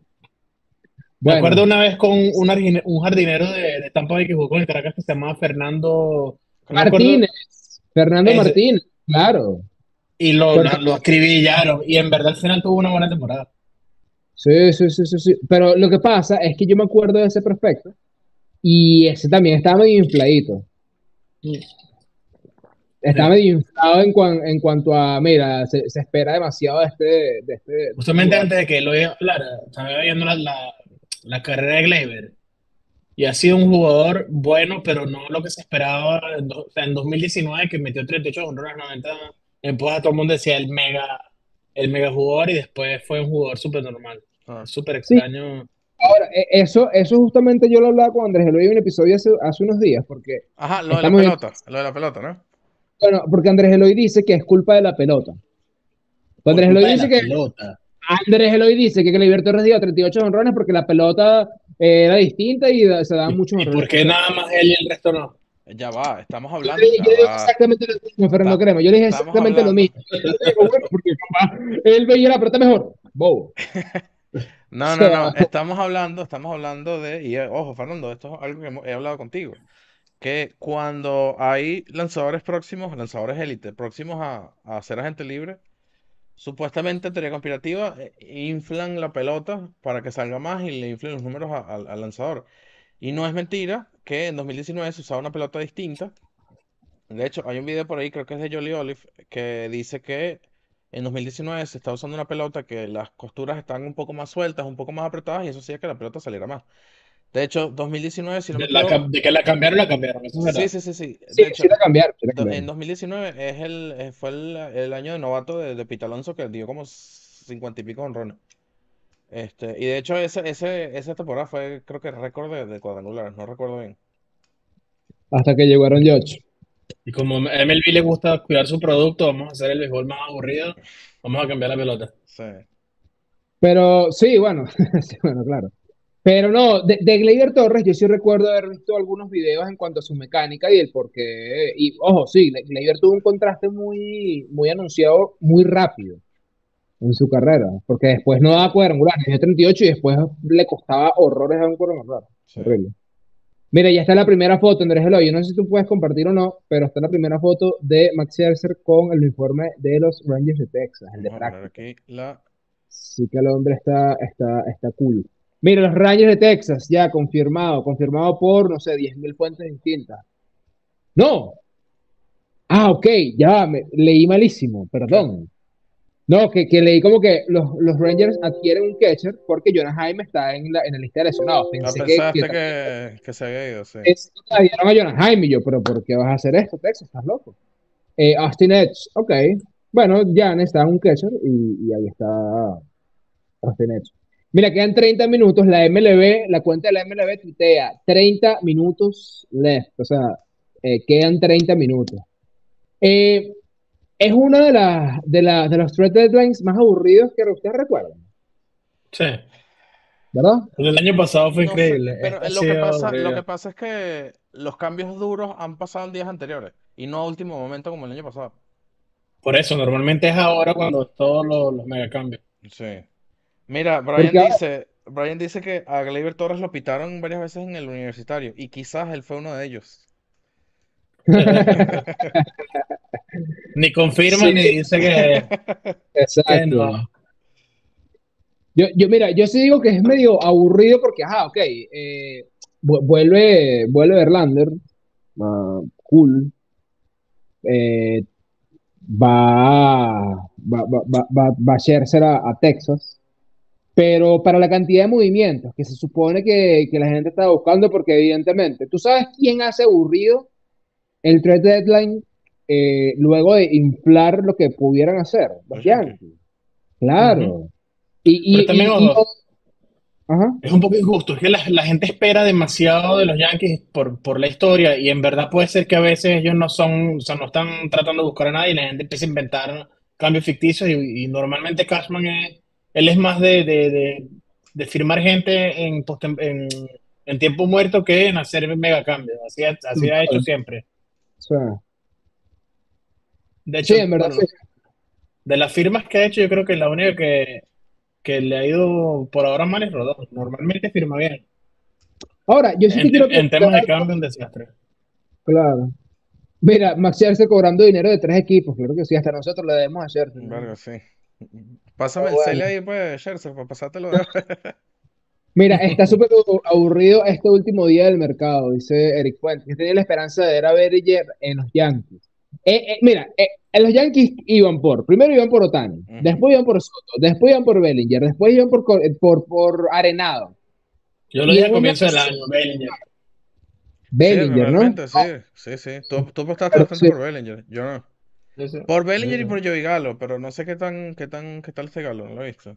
Me acuerdo una vez con un, argine- un jardinero de, de Tampa Bay que jugó con el Caracas que se llamaba Fernando no Martínez, Fernando Martínez, claro. y lo, Pero- lo, lo. Y en verdad al final tuvo una buena temporada. Sí, sí, sí, sí, sí. Pero lo que pasa es que yo me acuerdo de ese prospecto y ese también estaba medio infladito. Estaba medio inflado en, cuan- en cuanto a, mira, se, se espera demasiado de este, de este Justamente jugador. antes de que lo hablara, estaba viendo la, la, la carrera de Gleyber. Y ha sido un jugador bueno, pero no lo que se esperaba. En, do- o sea, en 2019, que metió 38 honrones, 90 empujas, todo el mundo decía el mega, el mega jugador y después fue un jugador súper normal. Ah. Súper Sí. extraño. Ahora, e- eso, eso justamente yo lo hablaba con Andrés Eloy en un episodio hace, hace unos días, porque, Ajá, lo de la en- pelota, lo de la pelota, ¿no? bueno, porque Andrés Eloy dice que es culpa de la pelota. Andrés Eloy dice que, pelota. Andrés Eloy dice que Gleyber Torres dio 38 honrones porque la pelota eh, era distinta y se daban muchos ¿Y honrones. por qué nada más él y el resto no? Ya va, estamos Yo hablando. le yo le dije exactamente lo mismo, Fernando Crema. Yo le dije exactamente lo mismo. Yo le digo, bueno, porque papá, él veía la pelota mejor. Bobo. No, no, no, estamos hablando, estamos hablando de, y eh, ojo, Fernando, esto es algo que he hablado contigo, que cuando hay lanzadores próximos, lanzadores élite, próximos a, a ser agente libre, supuestamente en teoría conspirativa, eh, inflan la pelota para que salga más y le inflen los números al lanzador. Y no es mentira que en 2019 se usaba una pelota distinta. De hecho, hay un video por ahí, creo que es de Jolly Olive, que dice que en 2019 se está usando una pelota que las costuras están un poco más sueltas, un poco más apretadas, y eso hacía que la pelota saliera más. De hecho, 2019, si no me De, la equivoco, cam- de que la cambiaron, la cambiaron. Eso es sí, sí, sí, sí. Sí, hecho, sí la cambiaron. sí la do- cambiaron. en 2019 es el, eh, fue el, el año de novato de, de Pete Alonso que dio como 50 y pico honrones. Este, y de hecho, ese, ese, esa temporada fue, creo que récord de, de cuadrangulares, no recuerdo bien. Hasta que llegó Aaron Judge. Y como a MLB le gusta cuidar su producto, vamos a hacer el béisbol más aburrido, vamos a cambiar la pelota. Sí. Pero sí, bueno, sí, bueno, claro. Pero no, de, de Torres yo sí recuerdo haber visto algunos videos en cuanto a su mecánica y el por qué. Y ojo, sí, Gleyber tuvo un contraste muy, muy anunciado muy rápido en su carrera, porque después no daba cuadrangulares, dio 38 y después le costaba horrores a un cuadrangular. Sí. Horrible. Mira, ya está la primera foto, Andrés Eloy. Yo no sé si tú puedes compartir o no, pero está la primera foto de Max Scherzer con el uniforme de los Rangers de Texas, el de Vamos a poner práctica. aquí la. Sí que el hombre está, está, está cool. Mira, los Rangers de Texas, ya confirmado, confirmado por, no sé, 10.000 fuentes distintas. No. Ah, ok, ya, me, leí malísimo, perdón. No, que, que leí como que los, los Rangers adquieren un catcher porque Jonah Jaime está en la, en la lista de lesionados. Ah, Pensé que, pensaste que, que, que se había ido, sí. trajeron a Jonah Jaime y yo, pero ¿por qué vas a hacer esto, Texas? ¿Estás loco? Eh, Austin Edge, ok. Bueno, ya necesitan un catcher y, y ahí está Austin Edge. Mira, quedan 30 minutos. La MLB, la cuenta de la MLB tuitea 30 minutos left. O sea, eh, quedan 30 minutos. Eh, es uno de, las de, la- de los trade deadlines más aburridos que ustedes recuerdan, Sí. ¿verdad? El año pasado fue No increíble. pero Este lo que sido pasa, lo horrible. que pasa es que los cambios duros han pasado en días anteriores y no a último momento como el año pasado. Por eso, normalmente es ahora cuando todos los, los megacambios. Sí. Mira, Brian Porque ahora- dice, Brian dice que a Gleyber Torres lo pitaron varias veces en el universitario y quizás él fue uno de ellos. Ni confirma Sí. ni dice que, que Exacto. no. Yo, yo, mira, yo sí digo que es medio aburrido porque, ajá, ok, eh, vu- vuelve, vuelve Verlander, cool, eh, va, va, va, va, va, a, a Texas, pero para la cantidad de movimientos que se supone que, que la gente está buscando, porque evidentemente, ¿tú sabes quién hace aburrido el trade deadline eh, luego de inflar lo que pudieran hacer? Los Yankees. Claro. Y, y- Pero también, y- y- Ajá. Es un poco injusto, es que la, la gente espera demasiado de los Yankees por, por la historia y en verdad puede ser que a veces ellos no son, o sea, no están tratando de buscar a nadie y la gente empieza a inventar cambios ficticios y, y normalmente Cashman es, él es más de, de, de- de firmar gente en, postem- en, en tiempo muerto que en hacer mega cambios, así, ha- así ha hecho siempre. De hecho, sí, en verdad, bueno, sí. de las firmas que ha hecho yo creo que la única que, que le ha ido por ahora mal es Rodón, normalmente firma bien. Ahora, yo sí En, quiero en temas de cambio, un desastre. Claro. Mira, Max Scherzer cobrando dinero de tres equipos, claro que sí, hasta nosotros le debemos. ¿no? Verga, sí. Pásame el cel ahí, pues, Scherzer, para pasártelo. Mira, está súper aburrido este último día del mercado, dice Eric Fuentes. Yo tenía la esperanza de ver a Bellinger en los Yankees. Eh, eh, mira, eh, en los Yankees iban por, primero iban por Otani, después iban por Soto, después iban por Bellinger, después iban por, por, por Arenado. Yo lo dije en al comienzo del año, Bellinger. Bellinger, sí, ¿no? sí, sí, sí. Tú, tú apostaste bastante sí. por Bellinger, yo no. Por Bellinger y por Joey Galo, pero no sé qué tan, qué tan, qué tal este Galo, no lo he visto.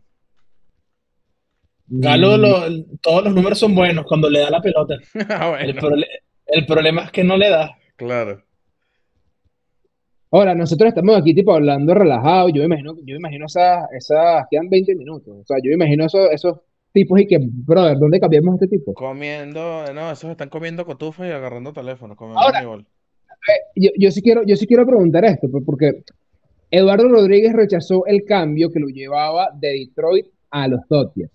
Galo, Mm, lo- todos los números son buenos cuando le da la pelota. Ah, El, bueno, prole- el problema es que no le da. claro. Ahora, nosotros estamos aquí tipo hablando relajado, yo me imagino, yo me imagino esas, esas, quedan 20 minutos, o sea, yo me imagino esos, esos tipos y que, brother, ¿dónde cambiamos a este tipo? Comiendo, no, esos están comiendo cotufas y agarrando teléfonos, como Ahora- igual. Yo, yo sí quiero, yo sí quiero preguntar esto, pues, porque Eduardo Rodríguez rechazó el cambio que lo llevaba de Detroit a los Dodgers.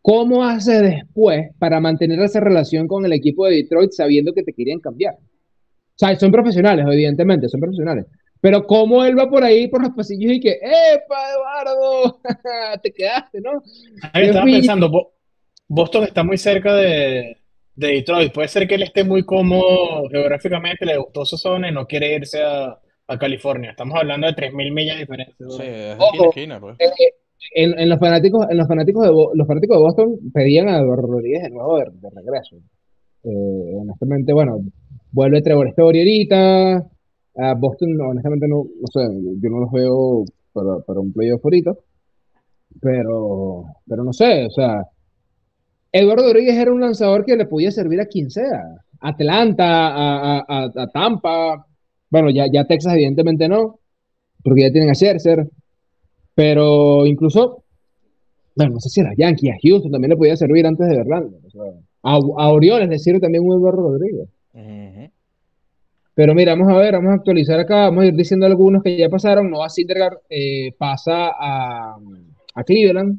¿Cómo hace después para mantener esa relación con el equipo de Detroit sabiendo que te querían cambiar? O sea, son profesionales, evidentemente, son profesionales. Pero cómo él va por ahí por los pasillos y que, ¡Epa, Eduardo! Te quedaste, ¿no? Ahí estaba pensando, Bo- Boston está muy cerca de, de Detroit. Puede ser que él esté muy cómodo geográficamente, le gustó su zona y no quiere irse a, a California. Estamos hablando de 3.000 millas de diferencia. Sí, es Ojo. esquina pues. Eh, en, en los fanáticos, en los fanáticos de los fanáticos de Boston pedían a Eduardo Rodríguez de nuevo de, de regreso. Eh, honestamente, bueno, vuelve Trevor Story ahorita. A Boston, no, honestamente, no, no sé, yo no los veo para, para un playoff ahorita. Pero, pero no sé, o sea, Eduardo Rodríguez era un lanzador que le podía servir a quien sea. Atlanta, a, a- a- Tampa. Bueno, ya, ya Texas, evidentemente no, porque ya tienen a Scherzer. Pero incluso, bueno, no sé si a los Yankees, a Houston también le podía servir antes de Verlander. o sea, a, a Orioles le sirve también un Eduardo Rodríguez. Pero mira, vamos a ver, vamos a actualizar acá, vamos a ir diciendo algunos que ya pasaron. Noah Syndergaard eh, pasa a, a Cleveland.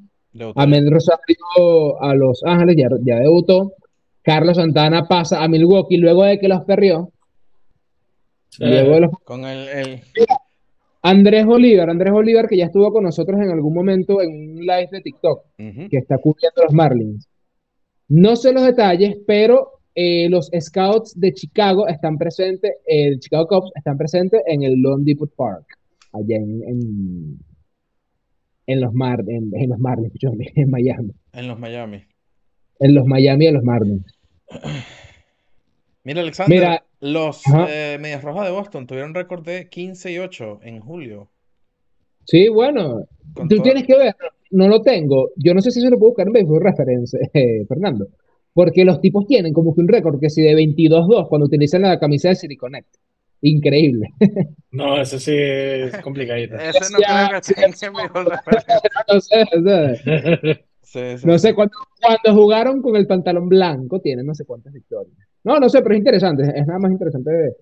Amel Rosario a Los Ángeles, ya, ya debutó. Carlos Santana pasa a Milwaukee luego de que los perdió. Luego de los- Con el, el- Andrés Bolívar, Andrés Bolívar que ya estuvo con nosotros en algún momento en un live de TikTok. que está cubriendo los Marlins. No sé los detalles, pero eh, los Scouts de Chicago están presentes, el Chicago Cubs están presentes en el Lone Depot Park, allá en, en, en los Mar, en, en los Marlins, en Miami, En los Miami. en los Miami de los Marlins. Mira, Alexander, Mira, los eh, Medias Rojas de Boston tuvieron récord de 15 y 8 en julio. Sí, bueno, Con tú todo- tienes que ver, no lo tengo, yo no sé si se lo puedo buscar en Baseball Reference, eh, Fernando, porque los tipos tienen como que un récord que si de 22-2 cuando utilizan la camisa de City Connect. Increíble. No, eso sí es complicadito. Ese no Ya, creo que en mi mejor. No sé, o sea, Sí, sí, no sí. sé, cuando, cuando jugaron con el pantalón blanco tienen no sé cuántas victorias. No, no sé, pero es interesante, es nada más interesante de-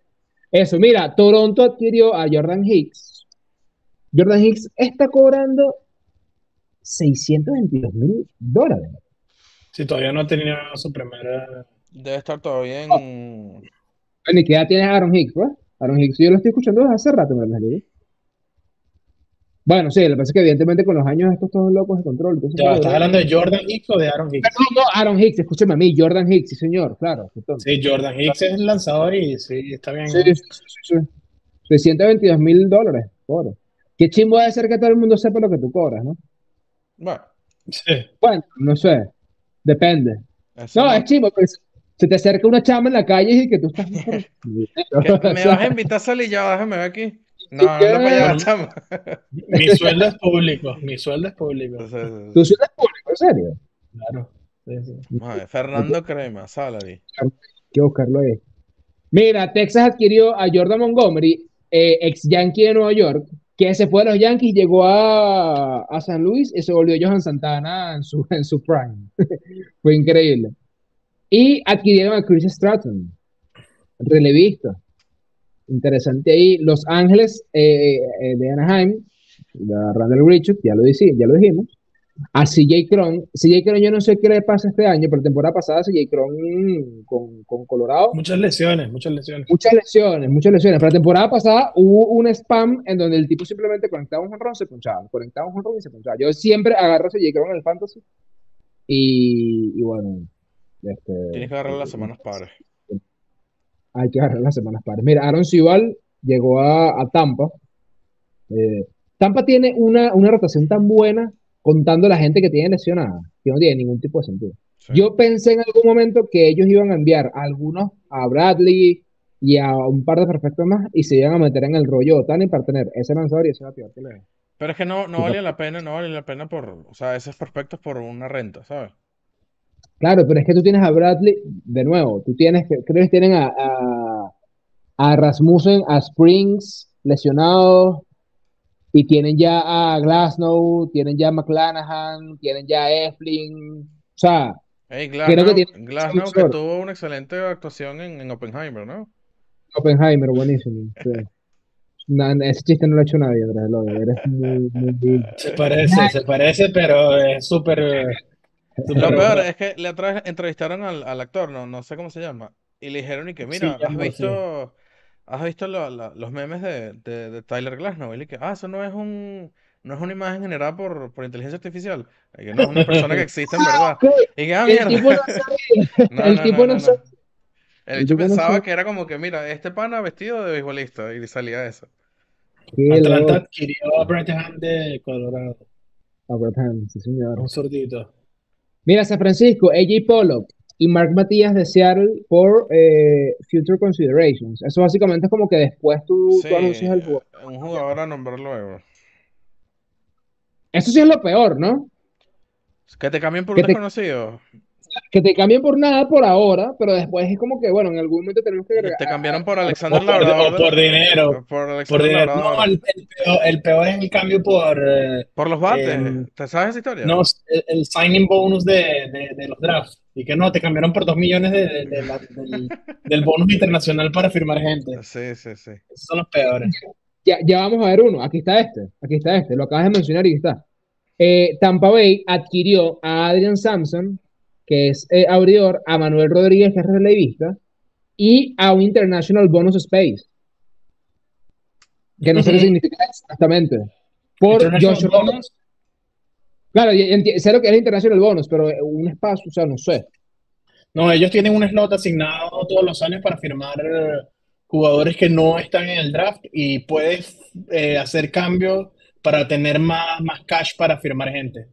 eso. Mira, Toronto adquirió a Jordan Hicks. Jordan Hicks está cobrando 622 mil dólares. Si todavía no ha tenido su primera. Debe estar todavía Oh. en. Bueno, ¿y qué edad tiene Aaron Hicks, pues? Aaron Hicks, yo lo estoy escuchando desde hace rato, ¿verdad? Bueno, sí, lo que pasa es que evidentemente con los años estos todos locos de control. entonces, Ya, pero- ¿Estás hablando de Jordan Hicks o de Aaron Hicks? Perdón, no, Aaron Hicks, escúchame a mí, Jordan Hicks, sí señor, claro. entonces. Sí, Jordan Hicks es el lanzador y sí, está bien. Sí, sí, sí, sí, sí. 622 mil dólares, cobro. Qué chimbo debe ser que todo el mundo sepa lo que tú cobras, ¿no? Bueno, Sí. Bueno, no sé. Depende. Eso No, no- es chivo, pues. Se te acerca una chama en la calle y que tú estás. ¿Me vas a invitar a salir ya? Déjame ver aquí. No, no puedes llevar, chama. Mi sueldo es público, mi sueldo es público. ¿Tú sí eres público, en serio? Claro. Sí, sí. madre, Fernando Crema, salary. Hay que buscarlo ahí. Mira, Texas adquirió a Jordan Montgomery, eh, ex Yankee de Nueva York, que se fue a los Yankees, llegó a, a San Luis y se volvió Johan Santana en su, en su prime. Fue increíble. Y adquirieron a Chris Stratton, relevista. Interesante ahí. Los Ángeles eh, eh, de Anaheim, la Randall Richard, ya lo, dici- ya lo dijimos. A CJ Cron. CJ Cron, yo no sé qué le pasa este año, pero temporada pasada CJ Cron con, con Colorado. Muchas lesiones, muchas lesiones. Muchas lesiones, muchas lesiones. Pero la temporada pasada hubo un spam en donde el tipo simplemente conectaba un jonrón, se punchaba. Conectaba un jonrón y se punchaba. Yo siempre agarro a CJ Cron en el fantasy. Y, y bueno, este, Tienes que agarrar las semanas pares. hay que agarrar las semanas pares. Mira, Aaron Sival llegó a, a Tampa. Eh, Tampa tiene una, una rotación tan buena contando la gente que tiene lesionada, que no tiene ningún tipo de sentido. Sí. Yo pensé en algún momento que ellos iban a enviar a algunos a Bradley y a un par de perfectos más y se iban a meter en el rollo Otani para tener ese lanzador y ese bateador que le. Pero es que no, no valía la pena, no valía la pena por, o sea, esos prospectos por una renta, ¿sabes? Claro, pero es que tú tienes a Bradley, de nuevo, tú tienes, que- creo que tienen a, a, a Rasmussen, a Springs lesionados, y tienen ya a Glasnow, tienen ya a McClanahan, tienen ya a Eflin, o sea, Hey, Creo que Glasnow, tiene Glasnow que short. tuvo una excelente actuación en, en Oppenheimer, ¿no? Oppenheimer, buenísimo. sí. Ese chiste no lo ha hecho nadie, Andrés eres muy, muy, muy- Se parece, se parece, pero es súper. Lo peor es que le otra vez entrevistaron al, al actor, no, no sé cómo se llama, y le dijeron y que, mira, Sí, ¿has visto, has visto lo- la- los memes de, de, de Tyler Glasnow? Y le que, ah, eso no es un, no es una imagen generada por, por inteligencia artificial. Y que no es una persona que existe en verdad. Y que, ah, El tipo mierda. no sabía, No, el no, tipo no, no no, sabía. no. El El bicho tipo no pensaba sabe. que era como que, mira, este pana vestido de beisbolista, y salía eso. Qué Atlanta loco. adquirió a Brettingham de Colorado, Abraham, sí, señor. un sordito. Mira, San Francisco, AJ Pollock y Mark Matías de Seattle por eh, Future Considerations. Eso básicamente es como que después tú, Sí, tú anuncias el juego. un jugador a nombrar luego. Eso sí es lo peor, ¿no? Que te cambien por Que un te- desconocido. Que te cambien por nada por ahora, pero después es como que, bueno, en algún momento tenemos que agregar. Te cambiaron por Alexander O por- Labrador. o por dinero. Por Por Alexander dinero. No, el, el peor, el peor es el cambio por. eh, Por los bates. Em, ¿Te sabes esa historia? no, el, el signing bonus de, de, de los drafts. Y que no, te cambiaron por dos millones de, de- de la- del, del bonus internacional para firmar gente. Sí, sí, sí. Esos son los peores. Ya, ya vamos a ver uno. Aquí está este. Aquí está este. Lo acabas de mencionar y está. Eh, Tampa Bay adquirió a Adrian Sampson, que es eh, abridor, a Manuel Rodríguez, que es relevista, y a un International Bonus Space. Que no sé qué significa exactamente. Por Josh bonus, Claro, sé lo que es el International Bonus, pero eh, un espacio, o sea, no sé. No, ellos tienen un slot asignado todos los años para firmar jugadores que no están en el draft y puedes eh, hacer cambios para tener más, más cash para firmar gente.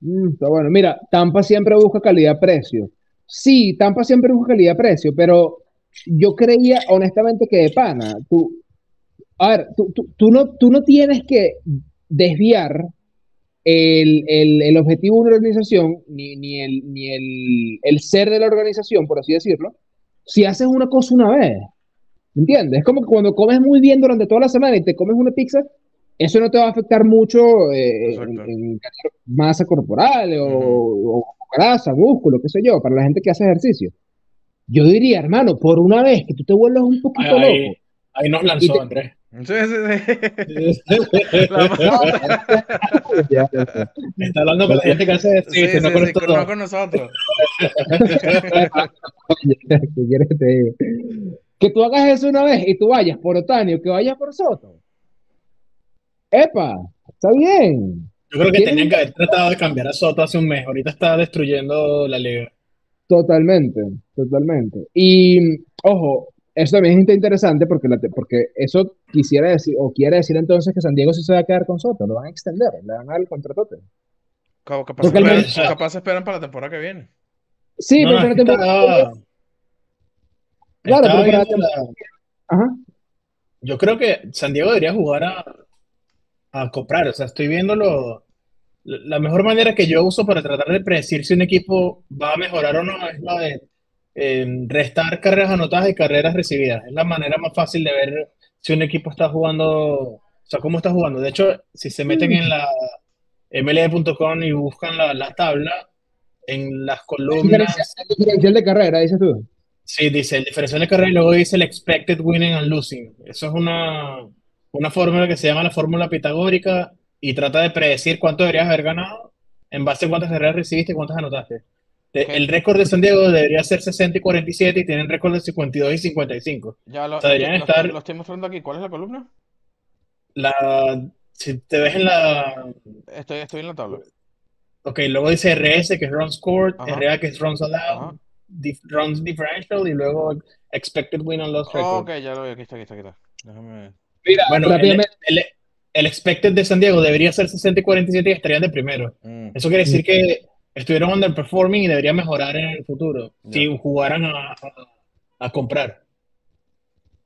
Mm, está bueno. Mira, Tampa siempre busca calidad-precio. Sí, Tampa siempre busca calidad-precio, pero yo creía honestamente que de pana, tú, a ver, tú, tú- tú no, tú no tienes que desviar el, el- el objetivo de una organización, ni, ni el, ni el, el ser de la organización, por así decirlo, si haces una cosa una vez. ¿Me entiendes? Es como que cuando comes muy bien durante toda la semana y te comes una pizza, eso no te va a afectar mucho eh, en, en masa corporal o, Ujú. o grasa, músculo, qué sé yo, para la gente que hace ejercicio. Yo diría, hermano, por una vez que tú te vuelvas un poquito Ahí, loco. ahí nos lanzó te- Andrés. Sí, sí, sí. Está hablando con la gente que hace Sí, ejercicio, sí, no con sí, estos con- no con nosotros. ¿Qué quieres que te diga? Que tú hagas eso una vez y tú vayas por Otanio, que vayas por Soto. ¡Epa! Está bien. Yo creo que tenían que haber tratado de cambiar a Soto hace un mes. Ahorita está destruyendo la liga. Totalmente, totalmente. Y, ojo, eso también es interesante porque, la porque eso quisiera decir, o quiere decir entonces que San Diego sí se va a quedar con Soto, lo van a extender, le van a dar el contratote. Ca- Capaz, esperan, capaz esperan para la temporada que viene. Sí, No, pero no, para la que temporada. estaba- Claro, pero para la- Ajá. Yo creo que San Diego debería jugar a, a comprar. O sea, estoy viendo lo- la mejor manera que yo uso para tratar de predecir si un equipo va a mejorar o no es la de eh, restar carreras anotadas y carreras recibidas. Es la manera más fácil de ver si un equipo está jugando, o sea, cómo está jugando. De hecho, si se meten en la MLB.com y buscan la, la tabla, en las columnas, Diferencial, diferencial de carrera, dices tú. sí, dice el diferencial de carrera y luego dice el expected winning and losing. Eso es una, una fórmula que se llama la fórmula pitagórica y trata de predecir cuánto deberías haber ganado en base a cuántas carreras recibiste y cuántas anotaste. El récord de San Diego debería ser 60 y 47 y tienen récord de 52 y 55. Ya lo, O sea, deberían lo- estar- lo estoy mostrando aquí. ¿Cuál es la columna? La, si te ves en la... Estoy, estoy en la tabla. Ok, luego dice RS, que es Run Scored, Ajá. RA, que es Runs. Allowed, dif- Runs Differential y luego Expected Win and Loss Record. Ok, ya lo vi. Aquí está, aquí está, aquí está. Déjame ver. Mira, Bueno, el, rápidamente. el- el expected de San Diego debería ser 60 y 47 y estarían de primero. Mm, Eso quiere decir que estuvieron underperforming y deberían mejorar en el futuro si jugaran a, a- a comprar.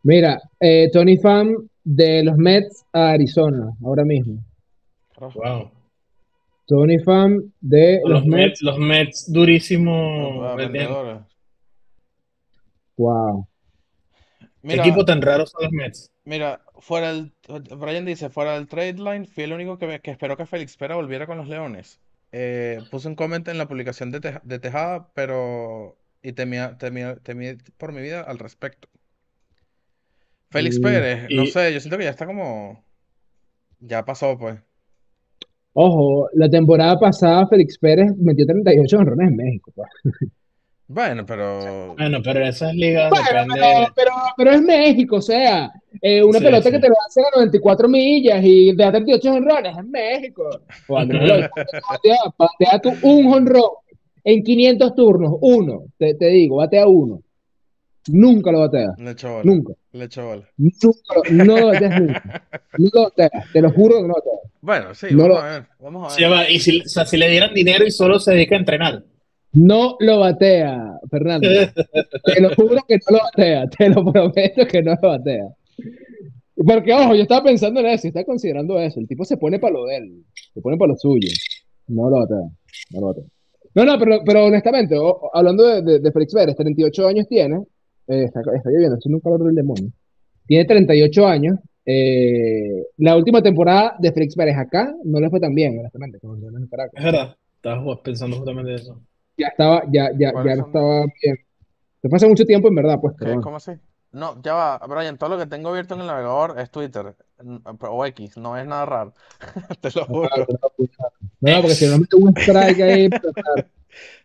Mira, eh, Tony Pham de los Mets a Arizona, ahora mismo. Wow. Tony Pham de Los, los Mets. Mets, los Mets durísimo. Wow. ¿Qué equipo tan raro son los Mets? Mira, fuera el, Brian dice, fuera del trade line, fui el único que, me- que esperó que Félix Pera volviera con los Leones. Eh, puse un comment en la publicación de, de Tejada, pero, y temía, temía, temí por mi vida al respecto. Félix Pérez, no y- sé, yo siento que ya está como, ya pasó pues. Ojo, la temporada pasada Félix Pérez metió 38 honrones en México. pues. Bueno, pero, Bueno, pero esas ligas Bueno, depende. pero, pero, pero es México, o sea, eh, una Sí, pelota sí. que te lo hace a 94 millas y te da 38 honrones, es México. Cuando patea, patea tú un honrón en 500 turnos, uno, te, te digo, batea uno. Nunca lo batea, le echó bola, nunca. le echó bola. Nunca lo- no lo bateas nunca. No lo bateas, te lo juro que no lo bateas. Bueno, sí, No vamos lo- a ver, vamos a ver. y si, o sea, si le dieran dinero y solo se dedica a entrenar. No lo batea, Fernando. Te lo juro que no lo batea, te lo prometo que no lo batea. Porque, ojo, yo estaba pensando en eso, estaba considerando eso. El tipo se pone para lo de él, se pone para lo suyo. No lo batea, no lo batea. No, no, pero, pero honestamente, o- hablando de, de, de Félix Pérez, 38 años tiene, eh, está, está lloviendo, es un calor del demonio. Tiene 38 años. eh, la última temporada de Félix Pérez acá no le fue tan bien, honestamente, como en Caracas. Es verdad. Estaba pensando justamente eso. Ya estaba, ya, ya, ¿Cuáles ya no estaba bien. Fue hace mucho tiempo, en verdad, pues, ¿Qué? pero. ¿Cómo así? No, ya va, Brian, todo lo que tengo abierto en el navegador es Twitter o X, no es nada raro. Te lo juro, No, porque si no me un strike ahí, claro.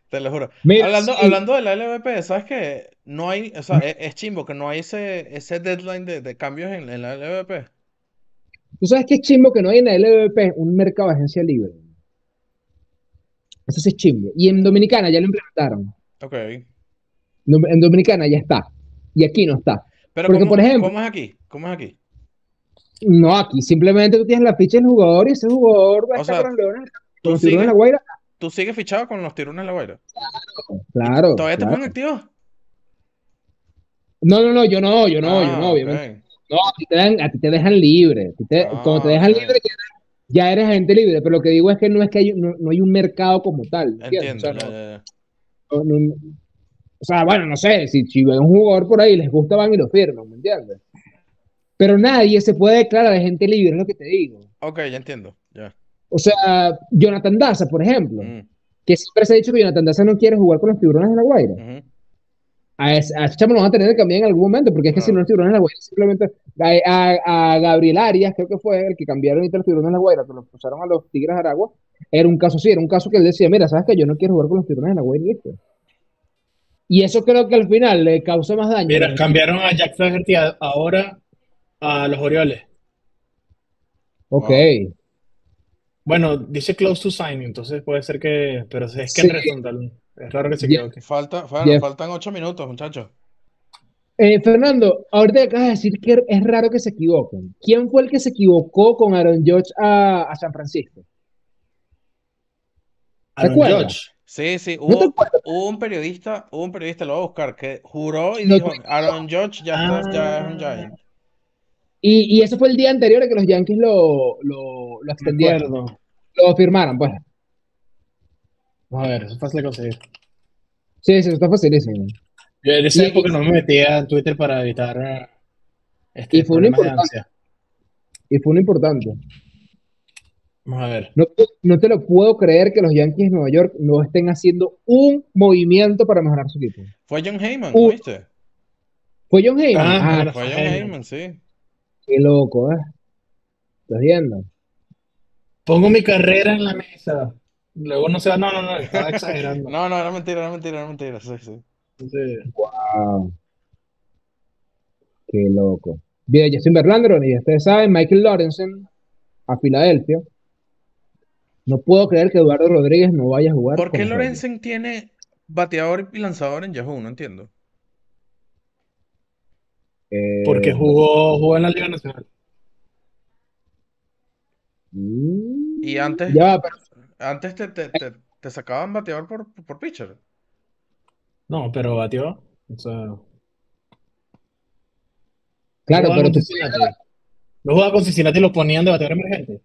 te lo juro. Mira, Hablando, sí, hablando de la LVP, ¿sabes qué? No hay, o sea, es, es chimbo que no hay ese, ese deadline de, de cambios en, en la LVP. tú sabes que es chimbo que no hay en la LVP un mercado de agencia libre. Eso es chimbo. Y en Dominicana ya lo implementaron. Ok. En Dominicana ya está. Y aquí no está. Pero Porque, ¿cómo, por ejemplo- cómo es aquí? ¿Cómo es aquí? No, aquí simplemente tú tienes la ficha del jugador y ese jugador va a estar con los Leones, tú con los Tiburones de sigues- la Guaira. ¿Tú sigues fichado con los Tiburones de la Guaira? Claro, ¿Todavía te claro. ponen activo? No, no, no, yo no, yo no, yo Ah, no, obviamente. ok. No, a ti te dan, a ti te dejan libre. A ti te- Ah, cuando te dejan libre, ya eres agente libre. Pero lo que digo es que no es que hay, no, no hay un mercado como tal. Entiendo, O sea, ya, no- ya, ya. no- no- o sea, bueno, no sé, si, si ven un jugador por ahí les gusta, van y lo firman, ¿me entiendes? Pero nadie se puede declarar agente libre, es lo que te digo. Ok, ya entiendo, ya. O sea, Jonathan Daza, por ejemplo, Mm, que siempre se ha dicho que Jonathan Daza no quiere jugar con los tiburones de la Guaira. ujú. A ese, a chamo lo van a tener que cambiar en algún momento, porque es que si no los tiburones de la Guaira, simplemente a, a- a Gabriel Arias, creo que fue el que cambiaron ahorita los tiburones de la Guaira, que los pasaron a los Tigres de Aragua, era un caso así, era un caso que él decía, mira, sabes que yo no quiero jugar con los tiburones de la Guaira, y listo. Y eso creo que al final le causó más daño. Mira, cambiaron a Jack Flaherty ahora a los Orioles. Ok. Bueno, dice close to signing, entonces puede ser que, pero es que Sí. en horizontal. Es raro que se. Falta, bueno, Jeff. faltan ocho minutos, muchachos. Eh, Fernando, ahorita acabas de decir que es raro que se equivoquen. ¿Quién fue el que se equivocó con Aaron Judge a, a San Francisco? Aaron acuerdas? Judge. Sí, sí, ¿No te hubo, un periodista, hubo un periodista, lo voy a buscar, que juró y No dijo, te- Aaron Judge ya, está- ya es un Ah. Giant. Y, y eso fue el día anterior a que los Yankees lo, lo, lo acuerdo. lo firmaran, pues. Vamos a ver, eso es fácil de conseguir. Sí, sí, está facilísimo. Yo en esa Y- época no me metía en Twitter para evitar este, Y fue de importante. ansia. Y fue un importante. Vamos a ver. No, no te lo puedo creer que los Yankees de Nueva York no estén haciendo un movimiento para mejorar su equipo. Fue John Heyman, Uh, ¿viste? ¿Fue John Heyman? Ah, Ah. Fue John Heyman. Heyman, sí. Qué loco, ¿eh? ¿Estás viendo? Pongo mi carrera en la mesa. Luego no se va. No, no, no, estaba exagerando. No, no, era mentira, era mentira, era mentira, sí, sí. Wow. Qué loco. Bien, Justin Verlander, y ustedes saben, Michael Lorenzen a Filadelfia. No puedo creer que Eduardo Rodríguez no vaya a jugar ¿Por qué. Lorenzen tiene bateador y lanzador en Yahoo? No entiendo. Eh, porque jugó, jugó en la Liga Nacional. mm, Y antes, Ya va, pero- antes te, te, te, te sacaban bateador por, por pitcher. No, pero batió. O sea, claro, pero tú. No jugaba con Cincinnati y lo ponían de bateador emergente.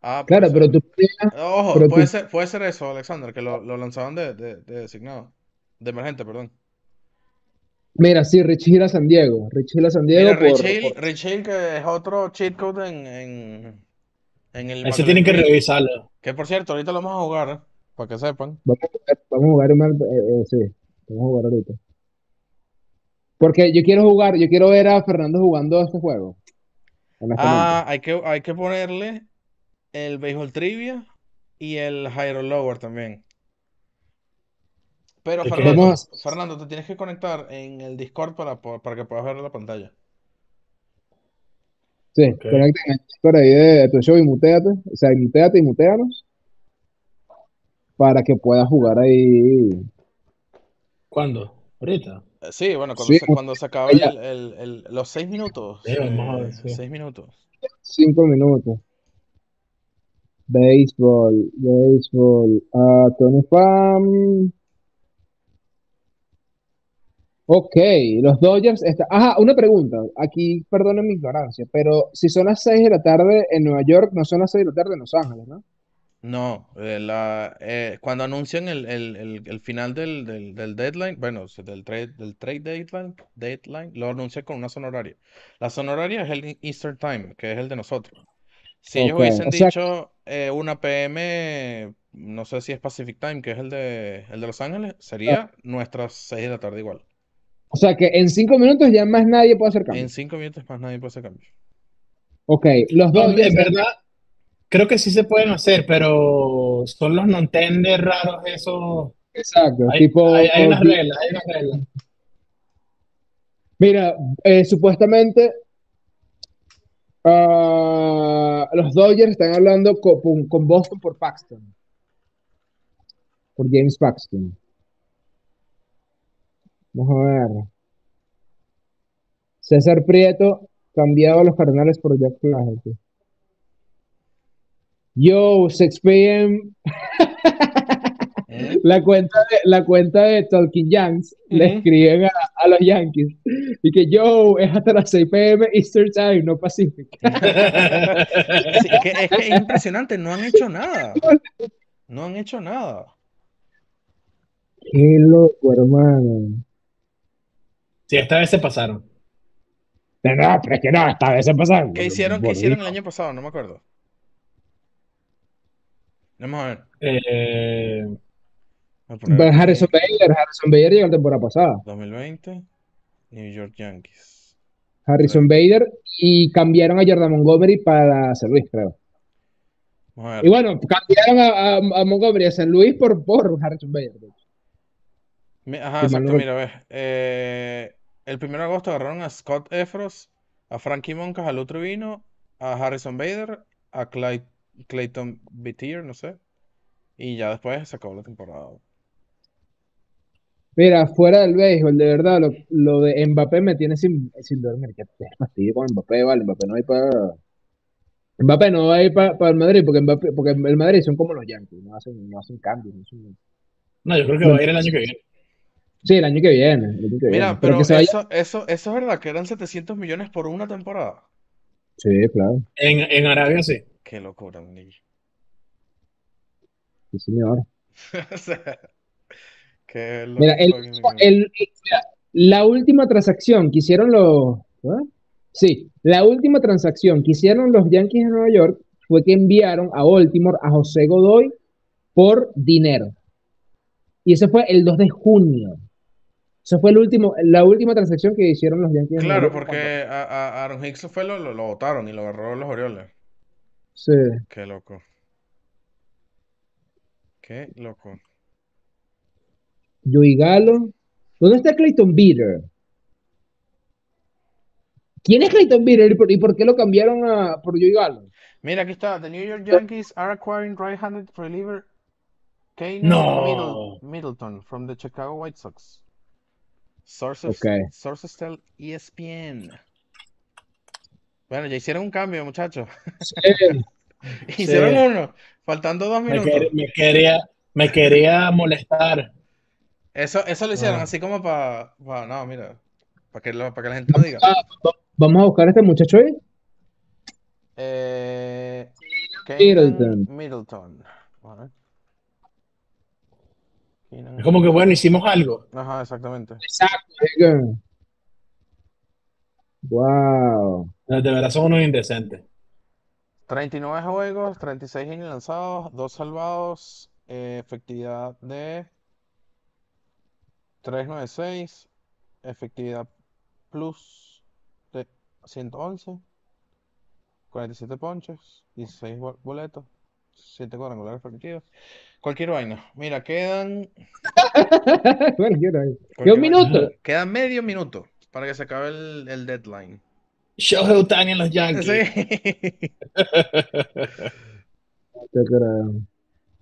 Ah, claro, puede pero tú, Ojo, pero puede tú- ser, puede ser eso, Alexander, que lo, lo lanzaban de, de, de designado. De emergente, perdón. Mira, sí, Rich Hill a San Diego. Rich Hill a San Diego Mira, Rich por- Hill, por- Rich Hill, que es otro cheat code en, en, en el Ese tienen que revisarlo. Que por cierto, ahorita lo vamos a jugar, ¿eh? Para que sepan. Vamos a jugar, vamos a jugar eh, eh, sí, vamos a jugar ahorita. Porque yo quiero jugar, yo quiero ver a Fernando jugando este juego. Ah, hay que, hay que ponerle el béisbol trivia y el higher lower también. Pero Fernando, vamos Fernando, te tienes que conectar en el Discord para, para que puedas ver la pantalla. Sí, Ok. conecten el Discord ahí de, de tu show y muteate, o sea, muteate y muteanos para que puedas jugar ahí. ¿Cuándo? Ahorita. Eh, Sí, bueno, cuando Sí, se, cuando se acabe ya. el, el- el- los seis minutos. Sí, vamos a ver, eh, sí. seis minutos. Cinco minutos. Béisbol, béisbol. Ah, Tony Pham. Ok, los Dodgers. Está... Ajá, una pregunta. Aquí, perdonen mi ignorancia, pero si son las 6 de la tarde en Nueva York, no son las 6 de la tarde en Los Ángeles, ¿no? No, eh, la, eh, cuando anuncian el, el- el- el final del, del- del deadline, bueno, del trade, del trade deadline, deadline, lo anuncian con una zona horaria. La zona horaria es el Eastern Time, que es el de nosotros. Si ellos hubiesen o sea- dicho eh, una PM, no sé si es Pacific Time, que es el de, el de Los Ángeles, sería nuestras 6 de la tarde igual. O sea que en 5 minutos ya más nadie puede hacer En cambio. 5 minutos más nadie puede hacer cambio. Ok, los No, Dodgers. en verdad, creo que sí se pueden hacer, pero son los non-tender raros esos. Exacto, Hay, tipo. hay, hay unas reglas, hay unas reglas. Mira, eh, supuestamente ah, los Dodgers están hablando co- con, con Boston por Paxton. Por James Paxton. Vamos a ver. César Prieto, cambiado a los Cardenales por Jack Flaherty. Yo, 6 p.m. ¿Mm? La cuenta de, la cuenta de Talking Yanks le escriben a, a los Yankees y que yo es hasta las 6 p.m. Eastern Time, no Pacific. Sí, que, es que es impresionante, no han hecho nada. No han hecho nada. Qué loco, hermano. Sí, esta vez se pasaron. No, no, pero es que no, esta vez se pasaron. ¿Qué hicieron, qué hicieron el año pasado? No me acuerdo. Vamos a ver. Eh, a Harrison Bader, Harrison Bader llegó la temporada pasada. 2020, New York Yankees. Harrison Bader y cambiaron a Jordan Montgomery para San Luis, creo. A Y bueno, cambiaron a, a- a Montgomery a San Luis por, por Harrison Bader. Ajá, exacto, mira, ves. Eh, el 1 de agosto agarraron a Scott Efros, a Frankie Monkas, a Lou Trevino, a Harrison Bader, a Clay- Clayton Beatier, no sé. Y ya después se acabó la temporada. Mira, fuera del béisbol, de verdad, lo, lo de Mbappé me tiene sin, sin dormir. Que te fastidio con Mbappé, vale, Mbappé no hay para... Mbappé no va a ir para el Madrid porque, Mbappé- porque el Madrid son como los Yankees, no hacen, no hacen cambios. no hacen- No, yo creo que va a ir el año que viene. Sí, el año que viene. el año que Mira, viene. pero que se vaya- eso, eso, eso es verdad, que eran 700 millones por una temporada. Sí, claro. En, en Arabia sí. Qué locura, mi niño. Sí, señor. O sea, qué Mira, el, locura. el- el- mira, la última transacción que hicieron los. ¿ah? Sí, la última transacción que hicieron los Yankees de Nueva York fue que enviaron a Baltimore a José Godoy por dinero. Y ese fue el 2 de junio. Esa fue el último, la última transacción que hicieron los Yankees Claro, porque a, a- Aaron Hicks fue, lo, lo, lo votaron y lo agarró los Orioles. Sí. Qué loco. Qué loco. Joey Galo. ¿Dónde está Clayton Beater? ¿Quién es Clayton Beater y por, y por qué lo cambiaron a, por Joey Galo? Mira, aquí está. The New York Yankees are acquiring right-handed reliever Kane No. Middleton from the Chicago White Sox. Sources, Ok. sources tell ESPN. Bueno, ya hicieron un cambio, muchachos. Hicieron uno, faltando dos Me, minutos. quer- me quería, me quería molestar. Eso, eso lo hicieron Ah. así como para, no, mira, para que, lo- para que la gente no diga. ah, va- vamos a buscar a este muchacho ahí. Eh, Middleton. Middleton. Keenan- Es como que, bueno, hicimos algo. Ajá, exactamente. Exacto. Wow. De verdad son unos indecentes. 39 juegos, 36 innings lanzados, 2 salvados, eh, efectividad de 396, efectividad plus de 111, 47 ponches, 16 bo- boletos, 7 cuadrangulares permitidos. Cualquier vaina. Mira, quedan. Bueno, quiero ahí. cualquier un vaina. minuto. Queda medio minuto para que se acabe el, el deadline. Shohei Ohtani en los Yankees. Sí.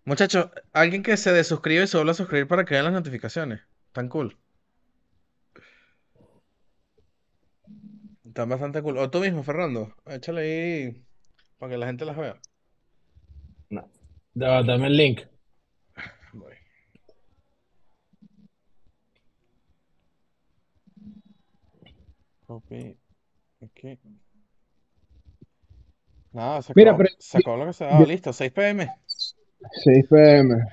Muchachos, alguien que se desuscribe y se vuelva a suscribir para que vean las notificaciones. Tan cool. Están bastante cool. O tú mismo, Fernando. Échale ahí para que la gente las vea. Da- Dame el link. Voy. Copy. Aquí. Nada, se Mira, acabó, pero- se acabó lo que se daba. yo- Listo, 6 pm. 6 pm.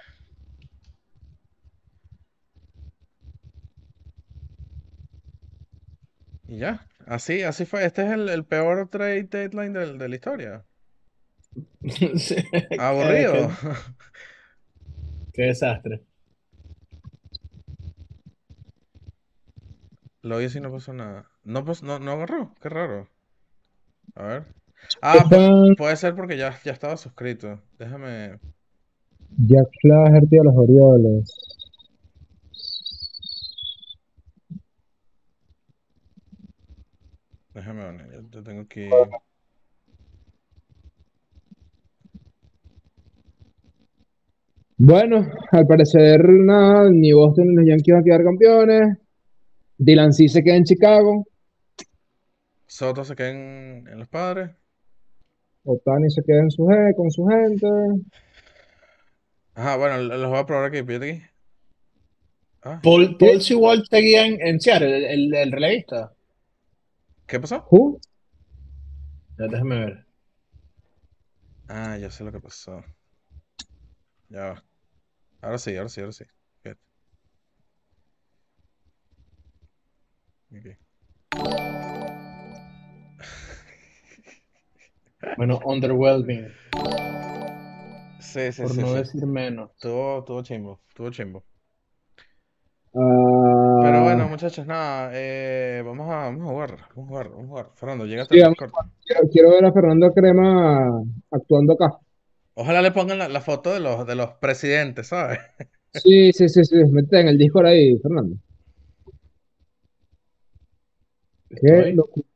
Y ya. Así, así fue. Este es el, el peor trade deadline del- de la historia. Sí. Aburrido. Qué, qué desastre. Lo hice y no pasó nada. No, pas- no, no agarró. Qué raro. A ver. Ah, pu- puede ser porque ya, ya estaba suscrito. Déjame. Jack Flaherty a los Orioles. Déjame ver. Yo, yo tengo aquí. Bueno, al parecer nada, ni Boston ni los Yankees van a quedar campeones. Dylan sí se queda en Chicago. Soto se queda en, en los padres. Otani se queda en su, con su gente. Ajá, bueno, los voy a probar aquí. Pídete aquí. Ah, Paul, Paul Sewell seguía en, en Seattle, el, el, el relevista. ¿qué pasó? Who? Ya, Déjame ver. Ah, ya sé lo que pasó. Ya va. Ahora sí, ahora sí, ahora sí. Fíjate. Ok. Bueno, underwhelming, Sí, sí, por sí, no sí. decir menos. Tuvo, tuvo chimbo, tuvo chimbo. Ah, Pero bueno, muchachos, nada, eh, vamos a, vamos a jugar, vamos a jugar, vamos a jugar. Fernando, llégate Sí, al vamos Discord. quiero, quiero ver a Fernando Crema actuando acá. Ojalá le pongan la, la foto de los, de los presidentes, ¿sabes? Sí, sí, sí, sí. Mete en el Discord ahí, Fernando. Qué locura.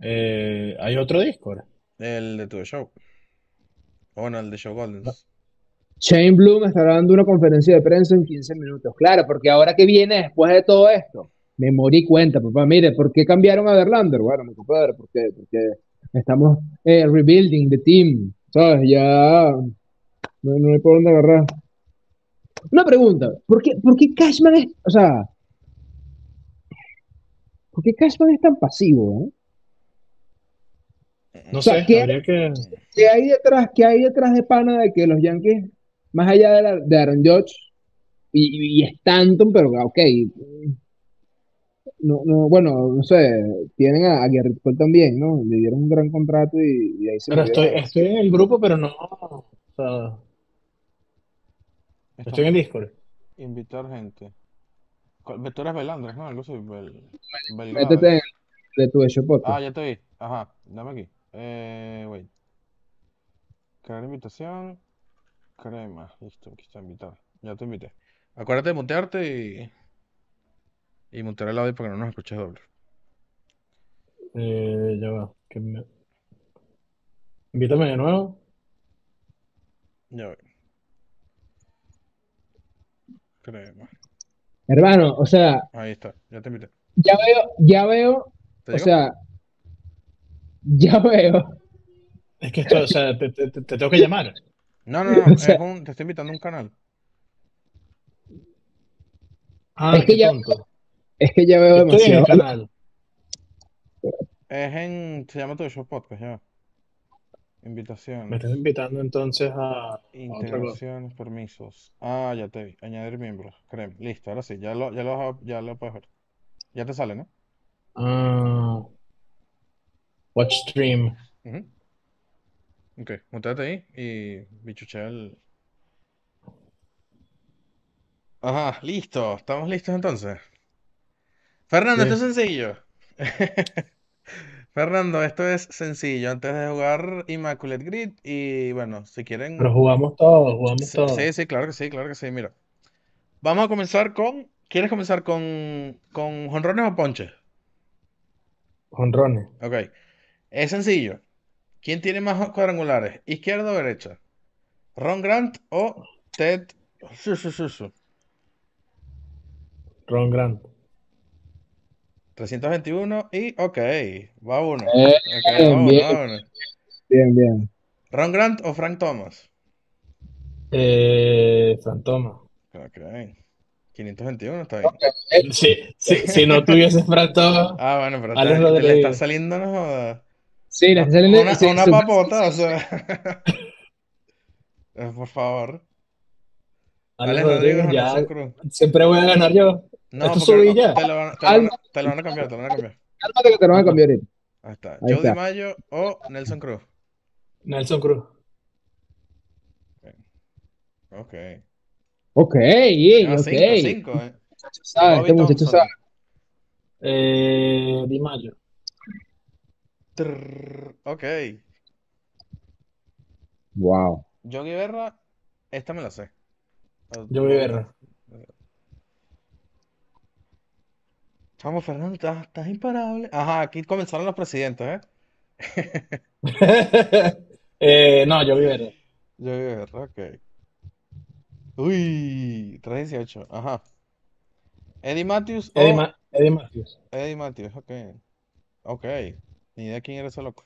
Eh, ¿hay otro Discord? El de tu show. O bueno, el de Show Goldens. Shane Bloom estará dando una conferencia de prensa en 15 minutos. Claro, porque ahora que viene después de todo esto, me morí cuenta, papá. Mire, ¿por qué cambiaron a Verlander? Bueno, mi compadre, ¿por qué? Porque estamos eh, rebuilding the team, ¿sabes? Ya no, no hay por dónde agarrar. Una pregunta, ¿por qué, por qué Cashman es, o sea, ¿por qué Cashman es tan pasivo, eh? No O sea, sé, ¿qué- habría que. ¿Qué hay detrás, qué hay detrás de pana de que los Yankees, más allá de, la- de Aaron Judge y, y Stanton, pero ok, no, no, bueno, no sé, tienen a, a Gerrit Cole también, ¿no? Le dieron un gran contrato y, y ahí se Pero estoy, estoy en el grupo, pero no. O sea, estoy en el Discord. Invitar gente. ¿Cuál- Tú eres Belandres, ¿no? Algo así. Bel... Métete en de tu hecho. Ah, ya te vi. Ajá, dame aquí. Eh, wait. Crear invitación. Crema. Listo, aquí está invitar. Ya te invité. Acuérdate de mutearte y. Y mutear el audio para que no nos escuches doble. Eh, ya va. que me- Invítame de nuevo. Ya voy. Crema. Hermano, o sea, Ahí está, ya te invité. ya veo, ya veo, ¿Te o sea, ya veo. Es que esto, o sea, te, te- te- te tengo que llamar. No, no, no. o sea- es un- te estoy invitando a un canal. Ah, Es que ya- tonto. Es que ya veo Estoy en el demasiado. canal. Es en. Se llama Tu Show Podcast, ya. Me Invitaciones. estás invitando entonces a. Integraciones, permisos. Ah, ya te vi. Añadir miembros. Crema. Listo, ahora sí. Ya lo, ya lo, ya lo puedes ver. Ya te sale, ¿no? Ah, watch stream. Ujú. Ok, muteate ahí y bichuchea el. Ajá, listo. ¿Estamos listos entonces? Fernando, Sí. esto es sencillo. Fernando, esto es sencillo. Antes de jugar Immaculate Grid y bueno, si quieren. Pero jugamos todos, jugamos Sí, todos. sí, sí, claro que sí, claro que sí. Mira, vamos a comenzar con. ¿Quieres comenzar con, con jonrones o ponches? Jonrones. Ok. Es sencillo. ¿Quién tiene más cuadrangulares? ¿Izquierda o derecha? ¿Ron Grant o Ted? Su, su, su, su. Ron Grant. 321 y ok, va uno. Eh, Ok, va uno, bien. va uno. Bien, bien. ¿Ron Grant o Frank Thomas? Eh, Fantoma. Ok. 521 está bien. Si, si, si no tuvieses Fantoma, Ah, bueno, pero te- le está saliendo, no jodas. Sí. Una, sí, una su- papota, o sea. Eh, Por favor. Alex Rodríguez Rodríguez o ya Nelson Cruz. siempre voy a ganar yo. No, Esto porque subí no, ya. te lo, van, te lo van a- te lo van a cambiar, te lo van a cambiar. Cálmate que te lo van a cambiar ahorita. Ahí está. Ahí Joe está. DiMaggio o Nelson Cruz. Nelson Cruz. Ok. Ok, bien, Ah, ok. 5, 5, eh. Este muchacho sabe. Eh. Trrr, Ok. Wow. Yogi Berra, esta me la sé. O- Yogi Berra. Vamos, Fernando, estás, estás imparable. Ajá, aquí comenzaron los presidentes, ¿eh? eh, no, yo vi Verde. Yogi Berra, ok. Uy, 318, ajá. Eddie Matthews o Eddie, Ma- Eddie Matthews. Eddie Matthews, ok. Ok, ni idea quién era ese loco.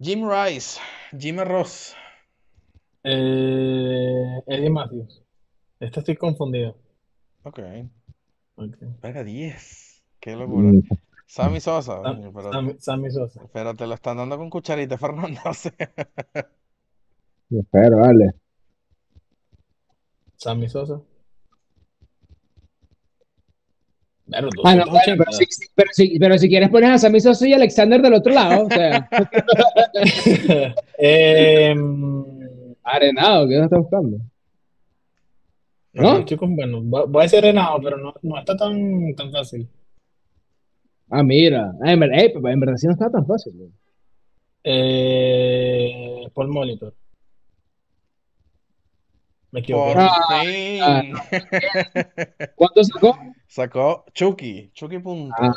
Jim Rice, Jimmy Ross. Eh, Eddie Matthews. Este estoy confundido. Ok, Ok. venga, 10. Qué locura. Mm, Sammy Sosa, Sam- pero, Sammy, Sammy Sosa. pero te lo están dando con cucharita, Fernando. Espero, vale. Sammy Sosa. Claro, Ah, no, bueno, 280. pero si, si- pero, si, pero si quieres pones a Sammy Sosa y Alexander del otro lado, o sea, Em, arenado, ¿qué está buscando? no, ¿No? bueno, voy a decir Renado, pero no, no está tan, tan fácil. Ah, mira. Ah, en, verdad, en verdad sí no está tan fácil. güey. Eh, Paul Molitor. Me equivoqué. Por Ah, fin. ¿Cuánto sacó? Sacó Chucky, Chucky puntos. Ah,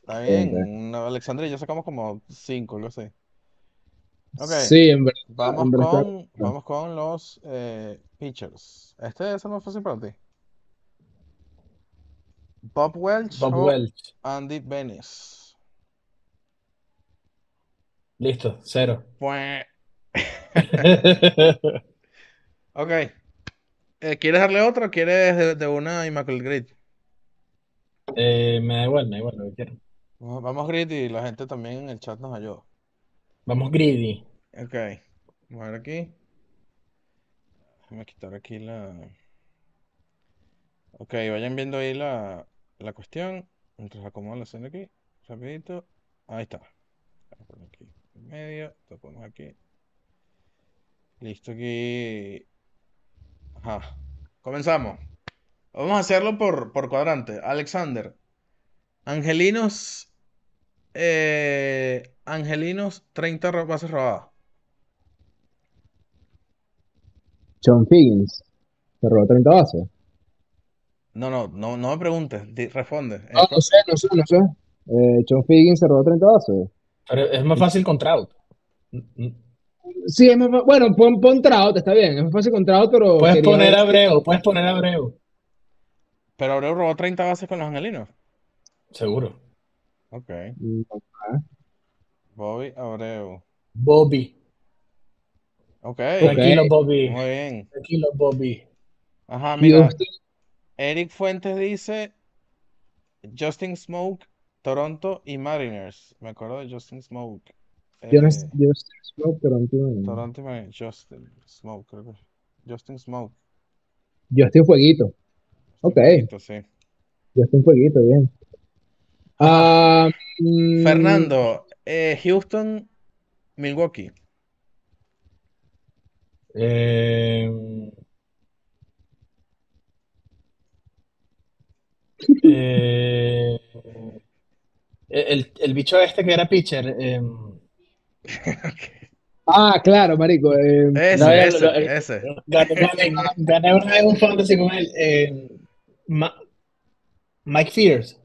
Está bien, bien. No, Alexandra y yo sacamos como 5, algo así. Ok. Sí, en verdad. Vamos en verdad está- con, vamos con los eh, pitchers. Este es el más fácil para ti. Bob Welch Bob o Welch. Andy Benes. Listo, cero. Pues. Ok. Eh, ¿quieres darle otro o quieres de, de una Immaculate Grid? Eh, me da igual, me da igual lo que quieran. Vamos vamos Grid y la gente también en el chat nos ayuda. Vamos greedy. Ok. Vamos a ver aquí. Déjame quitar aquí la. Ok, vayan viendo ahí la, la cuestión. Mientras acomodo la escena aquí. Rapidito. Ahí está. Vamos a poner aquí en medio. Lo ponemos aquí. Listo aquí. Ajá. Comenzamos. Vamos a hacerlo por, por cuadrante. Alexander. Angelinos. eh, Angelinos 30 ro- bases robadas. John Higgins. Se robó 30 bases. No, no, no, no me preguntes. di- responde. No, no sé, no sé, no sé. Eh, John Higgins se robó 30 bases. Pero es más fácil con Trout. Sí, es más fa- bueno, pon, pon Trout, está bien. Es más fácil con Trout, pero Puedes quería poner a Abreu, puedes poner a Abreu. Pero Abreu robó 30 bases con los angelinos. Seguro. Ok. Mm, Bobby Abreu. Bobby. Ok. Tranquilo, Bobby. Muy bien. Tranquilo, Bobby. Ajá, mira. Eric Fuentes dice Justin Smoke, Toronto y Mariners. Me acuerdo de Justin Smoke. Yo no Eh, sé, Smoke, Toronto. Toronto. Justin Smoke, creo que. Justin Smoke. Justin Fueguito. Ok, Poquito, sí. Justin Fueguito, bien. Ah, mm, Fernando, eh, Houston, Milwaukee. Eh, eh, el, el bicho este que era pitcher. Eh, Ah, claro, marico. eh, Ese, no, ese, lo- lo- ese. gané, gané- una vez un fantasy con él. eh, Ma- Mike Fears,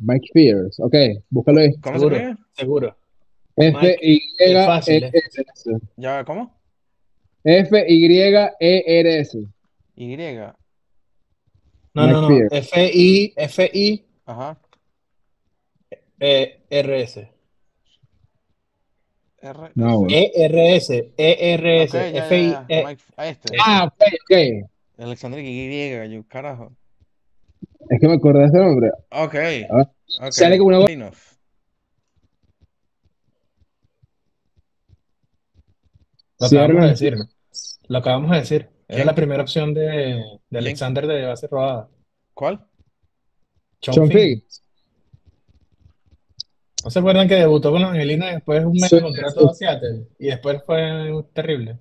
Mike Fears. Ok, búscalo ahí. ¿Cómo se seguro, escribe? seguro. F Y E R S. Ya, ¿cómo? F Y E R S. Y. No, no, no. Mike F-I, F-I, Ajá. eh, R-S. R. No. E-R-S, E-R-S, Ok, ya, ya, F-I, ya. E- Mike- a este. Ah, ok, ok. Alexander Y, yo, carajo. Es que me acordé de ese nombre. Ok. Ah, ok. sale como una voz-. Lo acabamos de decir. Lo acabamos de decir. Era la primera opción de, de Alexander de base robada. ¿Cuál? John. ¿No se acuerdan que debutó con los Angelinos y después un mes Sí, de contrato a Seattle? Y después fue terrible.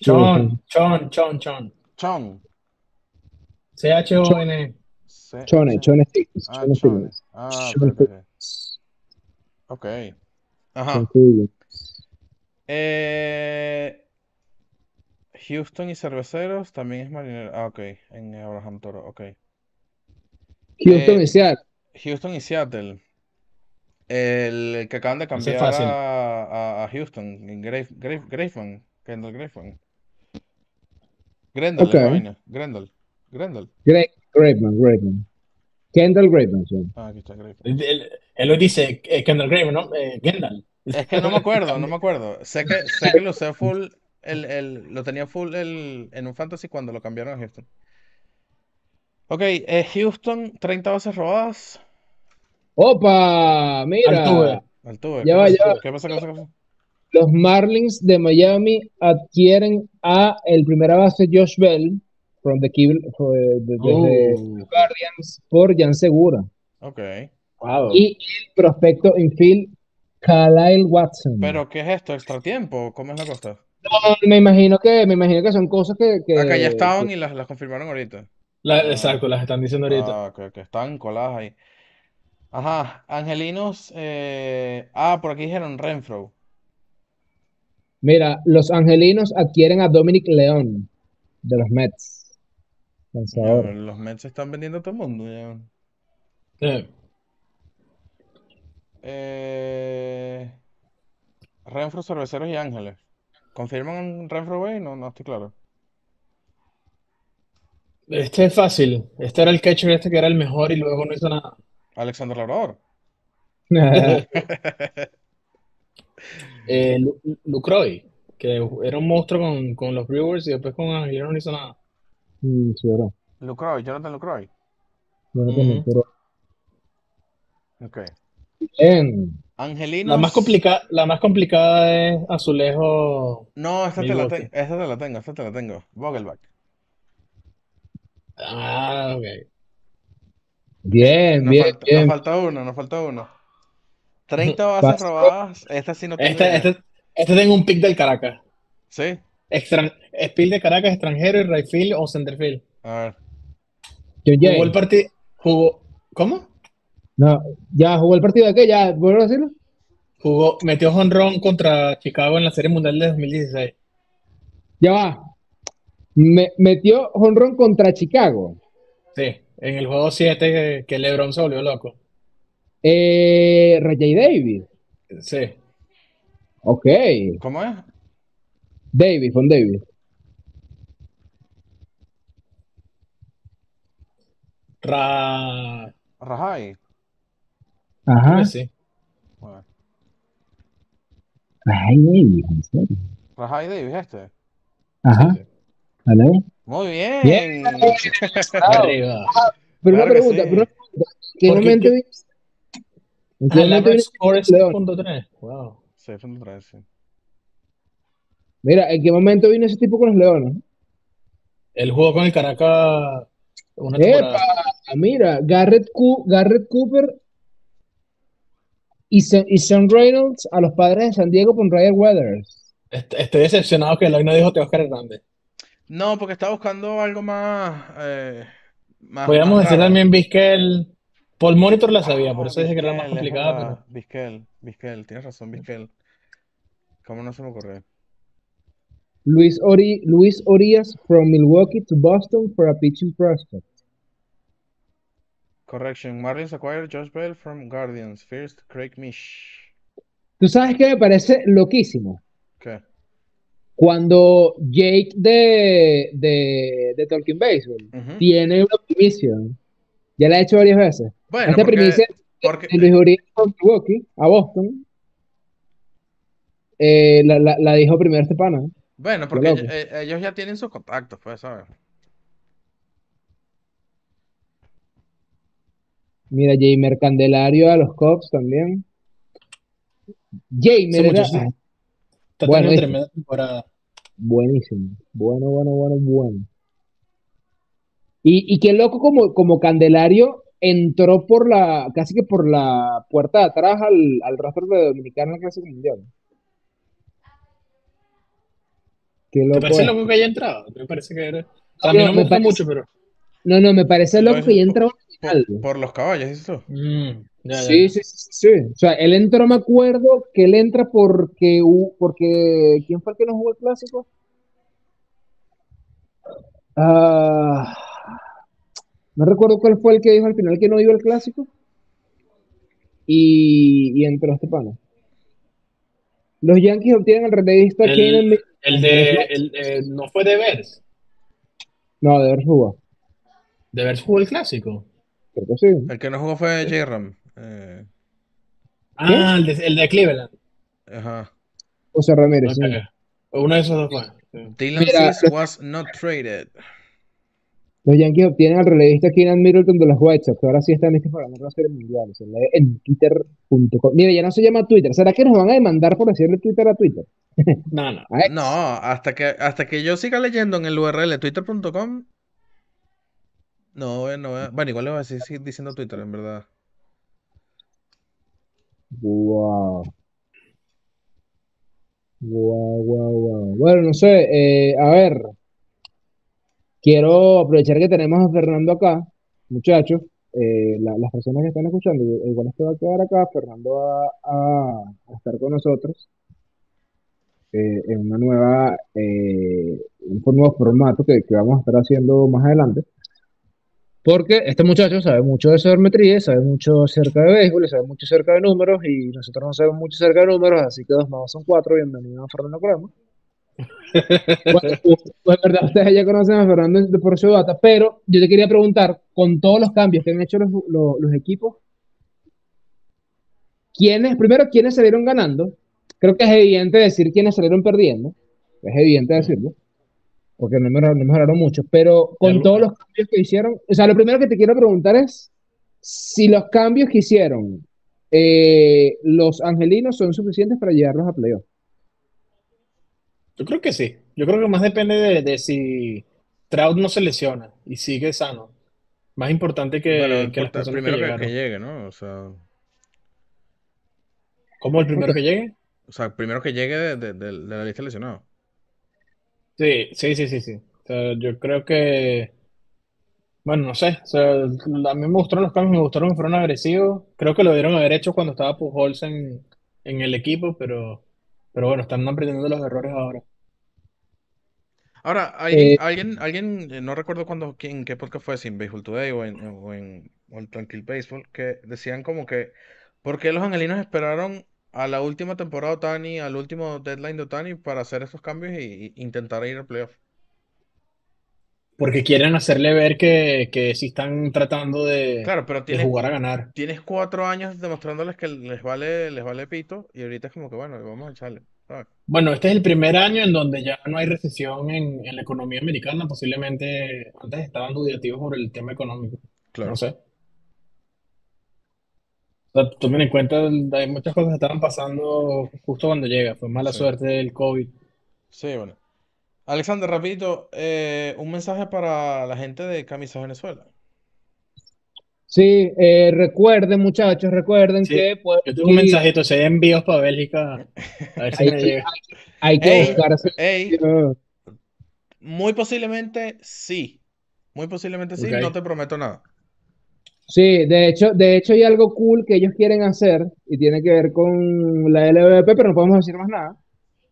Chon, Chon, Chon, Chon. Chon. C-H-O-N. C- Chone, C- Chone Higgins. Ah, Chone Chone. Higgins. Ah, Chone ok. Ajá. Chone. Eh, Houston y Cerveceros también es marinero. Ah, ok. En Abraham Toro. Ok. Houston Eh, y Seattle. Houston y Seattle. El que acaban de Ese es cambiar fácil. a, a- a Houston. en Grave, Grave- Graveman. Kendall Graveman. Grendel Ok. es la vaina. Grendel. Grendel. Gra- Graveman, Graveman. Kendall Graveman, sí. Ah, aquí está Graveman. Él, él- él lo dice, eh, Kendall Graveman, ¿no? Eh, Kendall. Es que no me acuerdo, no me acuerdo. Sé que, sé que lo usé full, el, el- lo tenía full el, en un fantasy cuando lo cambiaron a Houston. Ok, eh, Houston, 30 bases robadas. ¡Opa! Mira. Altuve. Altuve, Ya ¿qué va, ya va. ¿Qué pasó? ¿Qué pasó? ¿Qué pasó? Los Marlins de Miami adquieren a el primera base Josh Bell from the Kibble- fue de- desde Uh, Guardians por Jan Segura Ok. wow. y el prospecto infield Kyle Watson. Pero, ¿qué es esto? ¿Extra tiempo? ¿Cómo es la cosa? No, me imagino que me imagino que son cosas que, que- Acá ya estaban que- y las, las confirmaron ahorita. La- exacto, las están diciendo ahorita. Ah, ok, ok, estaban coladas ahí. Ajá, Angelinos. eh, Ah, por aquí dijeron Renfro. Mira, los angelinos adquieren a Dominic León de los Mets. Lanzador. Los Mets están vendiendo a todo el mundo. ya. Eh, Eh, Renfro, Cerveceros y Ángeles. ¿Confirman Renfro Bay? No, no estoy claro. Este es fácil. Este era el catcher este que era el mejor y luego no hizo nada. Alexander Labrador. Eh, Lu- Lucroy, que era un monstruo con, con los Brewers y después con Angelinos no hizo nada. Mm, sí. Lucroy, Jonathan Lucroy. Ujú. pero Ok. bien. Angelinos. La más complicada, la más complicada es Azulejo. No, esta te la. Esta te la tengo, esta te la tengo. Vogelback. Ah, ok. Bien, Nos, bien, falta, bien. nos falta uno, nos falta uno. 30 bases robadas. Esta sí no tengo Este, este, este tengo un pick del Caracas. Sí. Extran, Spiel de Caracas, extranjero y right field o center field. A ver. Jugó el partido. Jugó. ¿Cómo? No, ya jugó el partido de qué, ya, ¿vuelvo a decirlo? Jugó, metió honrón contra Chicago en la Serie Mundial de 2016. Ya va. Me, metió honrón contra Chicago. Sí, en el juego 7 que, que LeBron se volvió loco. Eh, Rajay Davis. Sí. Ok. ¿Cómo es? Davis, con Davis. Ra... Rajai. Ajá. sí. Bueno, Rajay Davis, en serio. Rajai Davis, este. Ajá. Sí, sí. Vale. Muy bien. Bien. Arriba. Pero una Claro que pregunta, sí. pero una pregunta. ¿En qué Porque momento que- vino? ¿En qué Ah, el momento average vino score es León? 6.3. Wow. Sí, fue un tres, sí. Mira, ¿en qué momento vino ese tipo con los Leones? Él jugó con el Caracas una Epa, temporada. mira, Garrett, Cu- Garrett Cooper y, Son, y Sean Reynolds a los padres de San Diego con Ryan Weathers. Est- Estoy decepcionado que Eloy no dijo Teóscar Hernández. No, porque estaba buscando algo más. Eh, más Podríamos más decir raro. también Vizquel. Paul Monitor la sabía, por Ah, eso dije que era más complicada, pero Vizquel, Vizquel, tienes razón, Vizquel. ¿Cómo no se me ocurrió? Luis, Ori, Luis Orias from Milwaukee to Boston for a pitching prospect. Correction. Marlins acquired Josh Bell from Guardians. First, Craig Mish. ¿Tú sabes qué me parece loquísimo? Cuando Jake de, de, de Talking Baseball Ujú. tiene una primicia. Ya la he hecho varias veces. Bueno, Esta porque, primicia porque de Luis Orias from Milwaukee a Boston. eh, la, la, la dijo primero este pana. ¿eh? bueno, porque ellos, eh, ellos ya tienen sus contactos, pues, ¿sabes? Mira, Jamer Candelario a los Cubs también. Jamer era está Bueno, teniendo tremenda temporada. Buenísimo. Bueno, bueno, bueno, bueno. Y, y qué loco como, como Candelario entró por la, casi que por la puerta de atrás al, al roster de Dominicana en la Clásica Mundial. Qué ¿Te loco parece es. loco que haya entrado? Me parece que era. sea, a mí No, no me me gusta parece- mucho, pero. No, no, me parece loco Lo que ya es entró al final. Por, por los caballos, ¿dices tú? Mm, ya, ya, Sí, ya. sí, sí, sí. O sea, él entró, me acuerdo que él entra porque, porque ¿quién fue el que no jugó el clásico? Ah, no recuerdo cuál fue el que dijo al final que no iba al clásico. Y, y entró este pana. Los Yankees obtienen al relevista El- El de. El, eh, no fue de Vers. No, de haber jugado. De Vers jugó el clásico. Creo que sí. El que no jugó fue J-Ram. Eh, Ah, el de, el de Cleveland. ajá. José Ramírez, sí. Ok. Uno de esos dos fue. Sí. Dylan Mira, Cease was not traded. Los Yankees obtienen al relevista Keenan Middleton de los White Sox. Ahora sí están listos para ganar la serie mundial. Se lee en twitter.com. Mira, ya no se llama Twitter. ¿Será que nos van a demandar por decirle Twitter a Twitter? No, no. A. No, hasta que, hasta que yo siga leyendo en el URL twitter.com. No, no, bueno, igual le voy a seguir diciendo Twitter, en verdad. Wow. Wow, wow, wow. Bueno, no sé. eh, a ver. Quiero aprovechar que tenemos a Fernando acá, muchachos. eh, la- las personas que están escuchando, igual esto va a quedar acá. Fernando va a, a estar con nosotros eh, en una nueva, eh, un nuevo formato que, que vamos a estar haciendo más adelante. Porque este muchacho sabe mucho de sabermetría, sabe mucho acerca de béisbol, sabe mucho acerca de números, y nosotros no sabemos mucho acerca de números, así que dos más dos son cuatro. Bienvenido a Fernando Crema. Bueno, pues verdad, ustedes ya conocen a Fernando por su data, pero yo te quería preguntar, con todos los cambios que han hecho los, los- los equipos, ¿quiénes, primero, quiénes salieron ganando? creo que es evidente decir quiénes salieron perdiendo. Es evidente decirlo. Porque no mejoraron, no mejoraron mucho. Pero con todos los cambios que hicieron. O sea, lo primero que te quiero preguntar es si los cambios que hicieron eh, los angelinos son suficientes para llevarlos a playoff. Yo creo que sí. Yo creo que más depende de, de si Trout no se lesiona y sigue sano. Más importante que, Bueno, que las personas primero que que, llegue, ¿no? O sea, ¿Cómo el primero que llegue? o sea, primero que llegue de, de- de- de la lista de lesionados. Sí, sí, sí, sí, sí. O sea, yo creo que, bueno, no sé. O sea, a mí me gustaron los cambios, me gustaron que fueron agresivos. Creo que lo debieron haber hecho cuando estaba Pujols en, en el equipo, pero, pero bueno, están aprendiendo los errores ahora. Ahora, alguien, Eh, alguien, alguien, eh, no recuerdo cuándo, quién, qué podcast fue, si en Baseball Today o en, o en, o en Tranquil Baseball, que decían como que, ¿por qué los angelinos esperaron a la última temporada de Otani, al último deadline de Otani para hacer estos cambios y intentar ir al playoff? Porque quieren hacerle ver que, que sí están tratando de, Claro, pero de tienes, jugar a ganar. tienes cuatro años demostrándoles que les vale, les vale pito y ahorita es como que, bueno, vamos a echarle, ¿sabes? Bueno, este es el primer año en donde ya no hay recesión en, en la economía americana. Posiblemente antes estaban dudativos por el tema económico. Claro. No sé. Sea, tomen en cuenta, hay muchas cosas que estaban pasando justo cuando llega. Fue mala Sí. suerte del COVID. Sí, bueno. Alexander, rapidito, eh, un mensaje para la gente de Camisas Venezuela. Sí, eh, recuerden, muchachos, recuerden Sí, que pueden Yo tengo un ir- mensajito, si hay envíos para Bélgica, a ver si Hay me llega. hay que Ey, buscarse. ey, muy posiblemente sí. Muy posiblemente sí, Ok. no te prometo nada. Sí, de hecho, de hecho hay algo cool que ellos quieren hacer y tiene que ver con la LVP, pero no podemos decir más nada.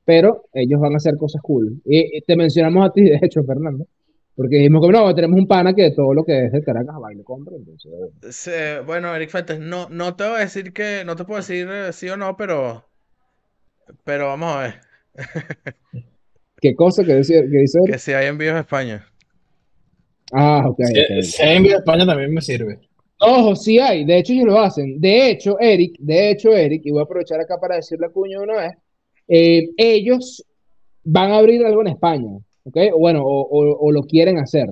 Pero ellos van a hacer cosas cool. Y, y te mencionamos a ti, de hecho, Fernando, porque dijimos que no, tenemos un pana que todo lo que es de Caracas va y lo compra. Entonces, Se- bueno, Eric Fuentes, no, no te voy a decir que, no te puedo decir eh, sí o no, pero, pero vamos a ver. ¿qué cosa que dice, que dice? Que si hay envíos a España. Ah, ok, Si, ok. si hay envíos a España también me sirve. Ojo, sí hay, de hecho ellos lo hacen. De hecho, Eric, de hecho, Eric, y voy a aprovechar acá para decirle a Cuño una vez, eh, ellos van a abrir algo en España, ¿ok? O bueno, o, o- o lo quieren hacer,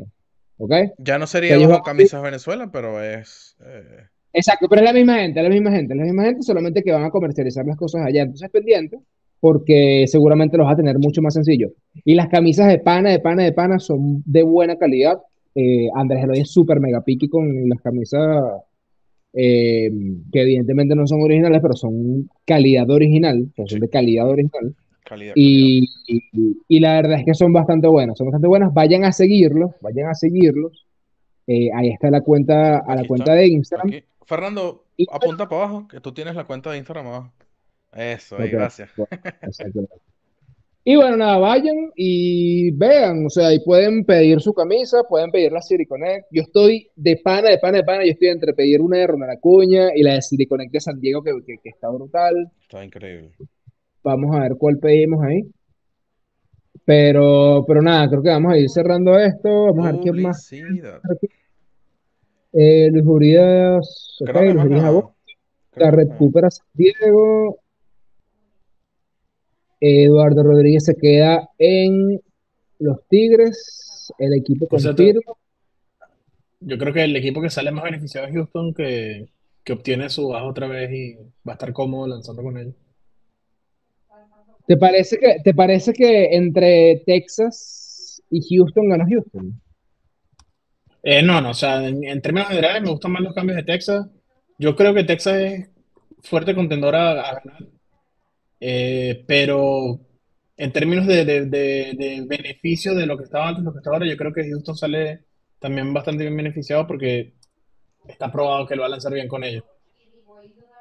¿ok? Ya no sería Ellos bajo Camisas Venezuela, pero es... eh, Exacto, pero es la misma gente, es la misma gente, es la misma gente, solamente que van a comercializar las cosas allá. Entonces, pendiente, porque seguramente los va a tener mucho más sencillo. Y las camisas de pana, de pana, de pana son de buena calidad. Eh, Andrés Eloy es súper mega picky con las camisas eh, que evidentemente no son originales, pero son calidad original, son Sí. de calidad original. calidad, calidad. Y, y- la verdad es que son bastante buenas, son bastante buenas. Vayan a seguirlos, vayan a seguirlos. Eh, ahí está la cuenta, a la Aquí cuenta está, de Instagram. Aquí. Fernando, apunta para abajo, que tú tienes la cuenta de Instagram abajo. Eso, ahí, gracias. bueno, exacto. Y bueno, nada, vayan y vean, o sea, ahí pueden pedir su camisa, pueden pedir la City Connect. Yo estoy de pana, de pana, de pana, yo estoy entre pedir una de Ronald Acuña y la de City Connect de San Diego, que, que- que está brutal. Está increíble. Vamos a ver cuál pedimos ahí. Pero, pero nada, creo que vamos a ir cerrando esto. Vamos a ver quién más. Eh, Luis Urias, ok, Creo que Luis más Urias nada. Abó, Creo que Garrett más. Cooper a San Diego. Eduardo Rodríguez se queda en los Tigres. El equipo cierto, confirma. Yo creo que el equipo que sale más beneficiado es Houston, que, que obtiene su baja otra vez y va a estar cómodo lanzando con ellos. ¿Te parece que, te parece que entre Texas y Houston gana Houston? Eh, no, no, o sea, en, en términos generales me gustan más los cambios de Texas. Yo creo que Texas es fuerte contendor a, a ganar, Eh, pero en términos de, de, de- de beneficio de lo que estaba antes, lo que está ahora, yo creo que Houston sale también bastante bien beneficiado porque está probado que lo va a lanzar bien con ellos.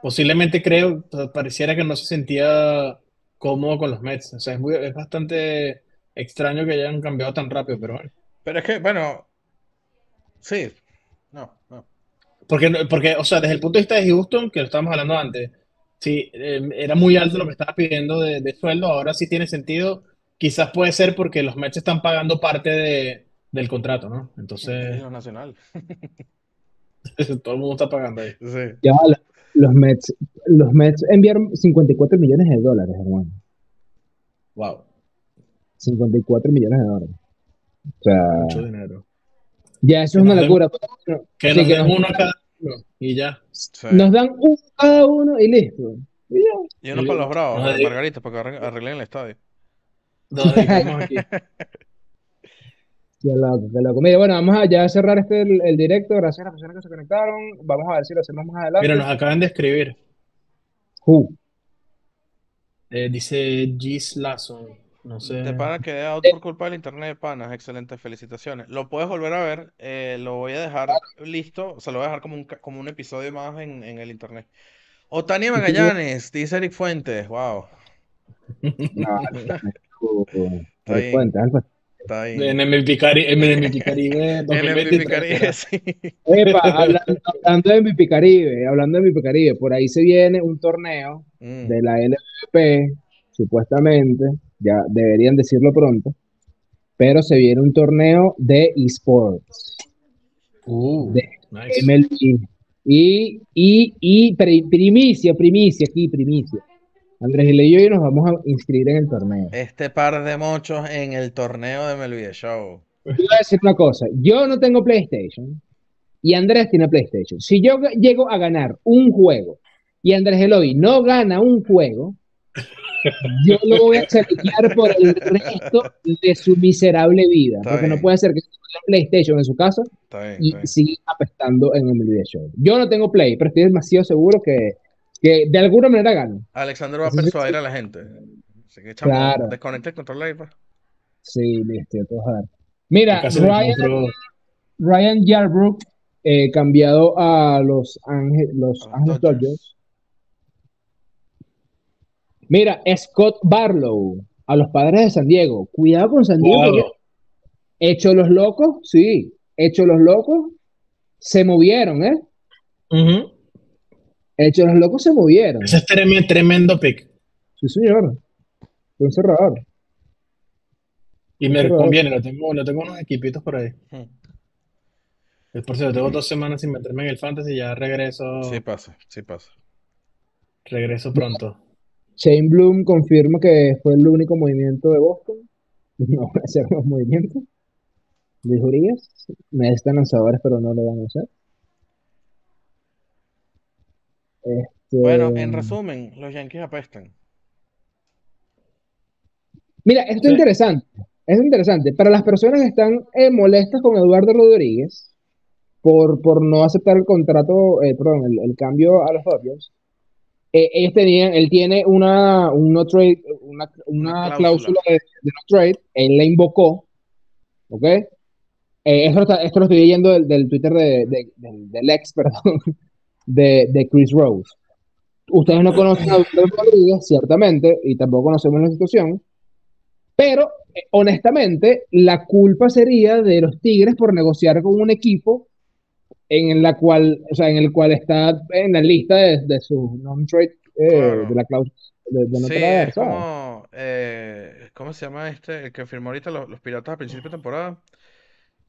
Posiblemente creo, pa- pareciera que no se sentía cómodo con los Mets. O sea, es, muy- es bastante extraño que hayan cambiado tan rápido, pero bueno. Pero es que, bueno, sí. No, no. Porque, porque, o sea, desde el punto de vista de Houston, que lo estábamos hablando antes, sí, eh, era muy alto lo que estaba pidiendo de, de sueldo, ahora sí tiene sentido. Quizás puede ser porque los Mets están pagando parte de, del contrato, ¿no? Entonces, los nacional. todo el mundo está pagando ahí. Sí. Ya, Los Mets, los Mets enviaron 54 millones de dólares, hermano. Wow, 54 millones de dólares. O sea, mucho dinero. ya eso Que es una locura. Que Sí, nos que den nos- uno a cada uno y ya. Sí. Nos dan uno cada uno y listo. Y ya. Y uno para los bravos, No, para de- Margarita, para que arreglen- el estadio. Nos dedicamos aquí. Qué loco, qué loco. Mira, bueno, vamos a ya cerrar este el, el directo. Gracias a las personas que se conectaron. Vamos a ver si lo hacemos más adelante. Mira, nos acaban de escribir. Who? Eh, dice Gis Lasson. No sé. De pana quedé out por culpa del internet de panas. Excelente, felicitaciones. Lo puedes volver a ver. eh, lo voy a dejar listo. O sea, lo voy a dejar como un, como un episodio más en, en el internet. Otania Magallanes, dice Eric Fuentes. Wow. No, Está bien. cuenta, alfa. Está ahí. En MVP, Cari- en MVP Caribe En el 2023. Caribe, sí. Epa, hablando, hablando de MVP Caribe, hablando de MVP Caribe, por ahí se viene un torneo Mm. de la LVP, supuestamente, ya deberían decirlo pronto, pero se viene un torneo de esports, Uh, de nice. MLB. Y, y, y pri- primicia, primicia, aquí, primicia. Andrés y yo y nos vamos a inscribir en el torneo. Este par de mochos en el torneo de MLB Show. Yo voy a decir una cosa, yo no tengo PlayStation y Andrés tiene PlayStation. Si yo llego a ganar un juego y Andrés Eloy no gana un juego, yo lo voy a chalequear por el resto de su miserable vida. Está Porque no puede ser que tenga PlayStation en su casa Está bien, y siga apestando en el video show. Yo no tengo Play, pero estoy demasiado seguro que, que de alguna manera gano. Alexander va a persuadir a la gente. Así que, chamo, Claro. desconecta el control ahí, pues. Sí, listo, a. Mira, Ryan, Ryan Yarbrough eh, cambiado a los, Ángel- los los Ángeles Dodgers. Mira, Scott Barlow a los padres de San Diego. Cuidado con San Diego. Wow. porque Hecho los locos, sí. Hecho los locos, se movieron, ¿eh? Ujú. Hecho los locos se movieron. Ese es tremendo, tremendo pick. Sí, señor. Fue un cerrador. Y me conviene, lo tengo, lo tengo unos equipitos por ahí. Hmm. Es por cierto, tengo dos semanas sin meterme en el fantasy, ya regreso, Sí pasa, sí pasa. regreso pronto. Shane Bloom confirma que fue el único movimiento de Boston. No van a hacer más movimientos. Luis Urias. Necesitan lanzadores, pero no lo van a hacer. Este, Bueno, en resumen, los Yankees apestan. Mira, esto es interesante. Es interesante. Para las personas que están eh, molestas con Eduardo Rodríguez por, por no aceptar el contrato, eh, perdón, el, el cambio a los Dodgers, eh, ellos tenían, él tiene una, un no trade, una, una Una cláusula de, de no trade, él la invocó, ¿ok? Eh, esto, está- esto lo estoy leyendo del, del Twitter de, de- del, del ex, perdón, de, de Chris Rose. Ustedes no conocen a Rodríguez, ciertamente, y tampoco conocemos la situación, pero eh, honestamente, la culpa sería de los Tigres por negociar con un equipo en la cual, o sea, en el cual está en la lista de, de su non-trade, eh, Claro. de la cláusula de, de no Sí, traer, es ¿sabes? como, eh, ¿cómo se llama este? El que firmó ahorita los, los Piratas a principio de temporada.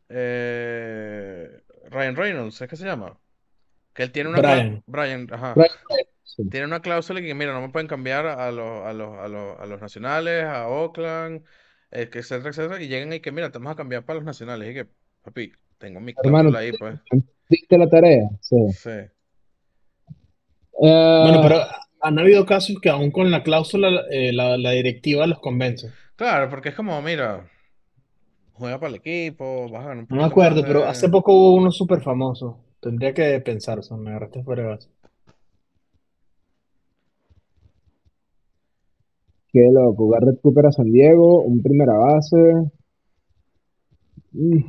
Eh, Ryan Reynolds, ¿es que se llama? Que él tiene una Brian. Brian, ajá. Brian, sí. Tiene una cláusula que, mira, no me pueden cambiar a los, a los, a los, a los nacionales, a Oakland, que etcétera, etcétera, y llegan y que, mira, te vamos a cambiar para los nacionales. Y que, papi, tengo mi Hermano, cláusula ahí, pues. ¿Viste la tarea? Sí. Sí. Eh, Bueno, pero han habido casos que aún con la cláusula, eh, la, la directiva los convence. Claro, porque es como, mira, juega para el equipo, vas a ganar un No me acuerdo, pero hace poco hubo uno súper famoso. Tendría que pensar, sea, me agarraste fuera de base. Qué loco. Garrett Cooper a San Diego, un primera base. Mm.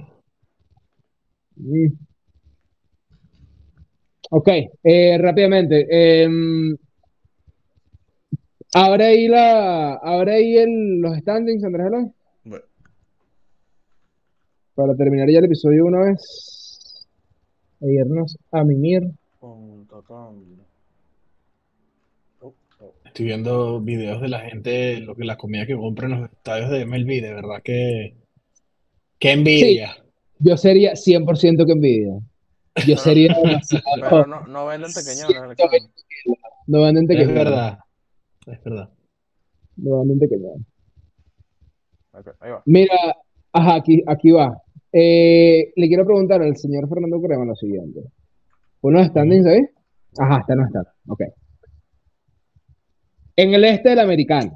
Mm. Ok, eh, rápidamente. em, abre ahí la, abre ahí el, los standings, Andrés Eloy, Bueno, para terminar ya el episodio una vez. E irnos a mimir. Estoy viendo videos de la gente, lo que la comida que compra en los estadios de MLB, de verdad que qué envidia. Yo sería 100% que envidia. Yo sería demasiado. Pero no, no venden Alexander. No van a Es verdad. Es verdad. No van a tequeñar. Ok, ahí va. Mira, ajá, aquí, aquí va. Eh, le quiero preguntar al señor Fernando Crema lo siguiente. ¿Unos standings ahí? Ajá, está no está. Ok. En el este de la americana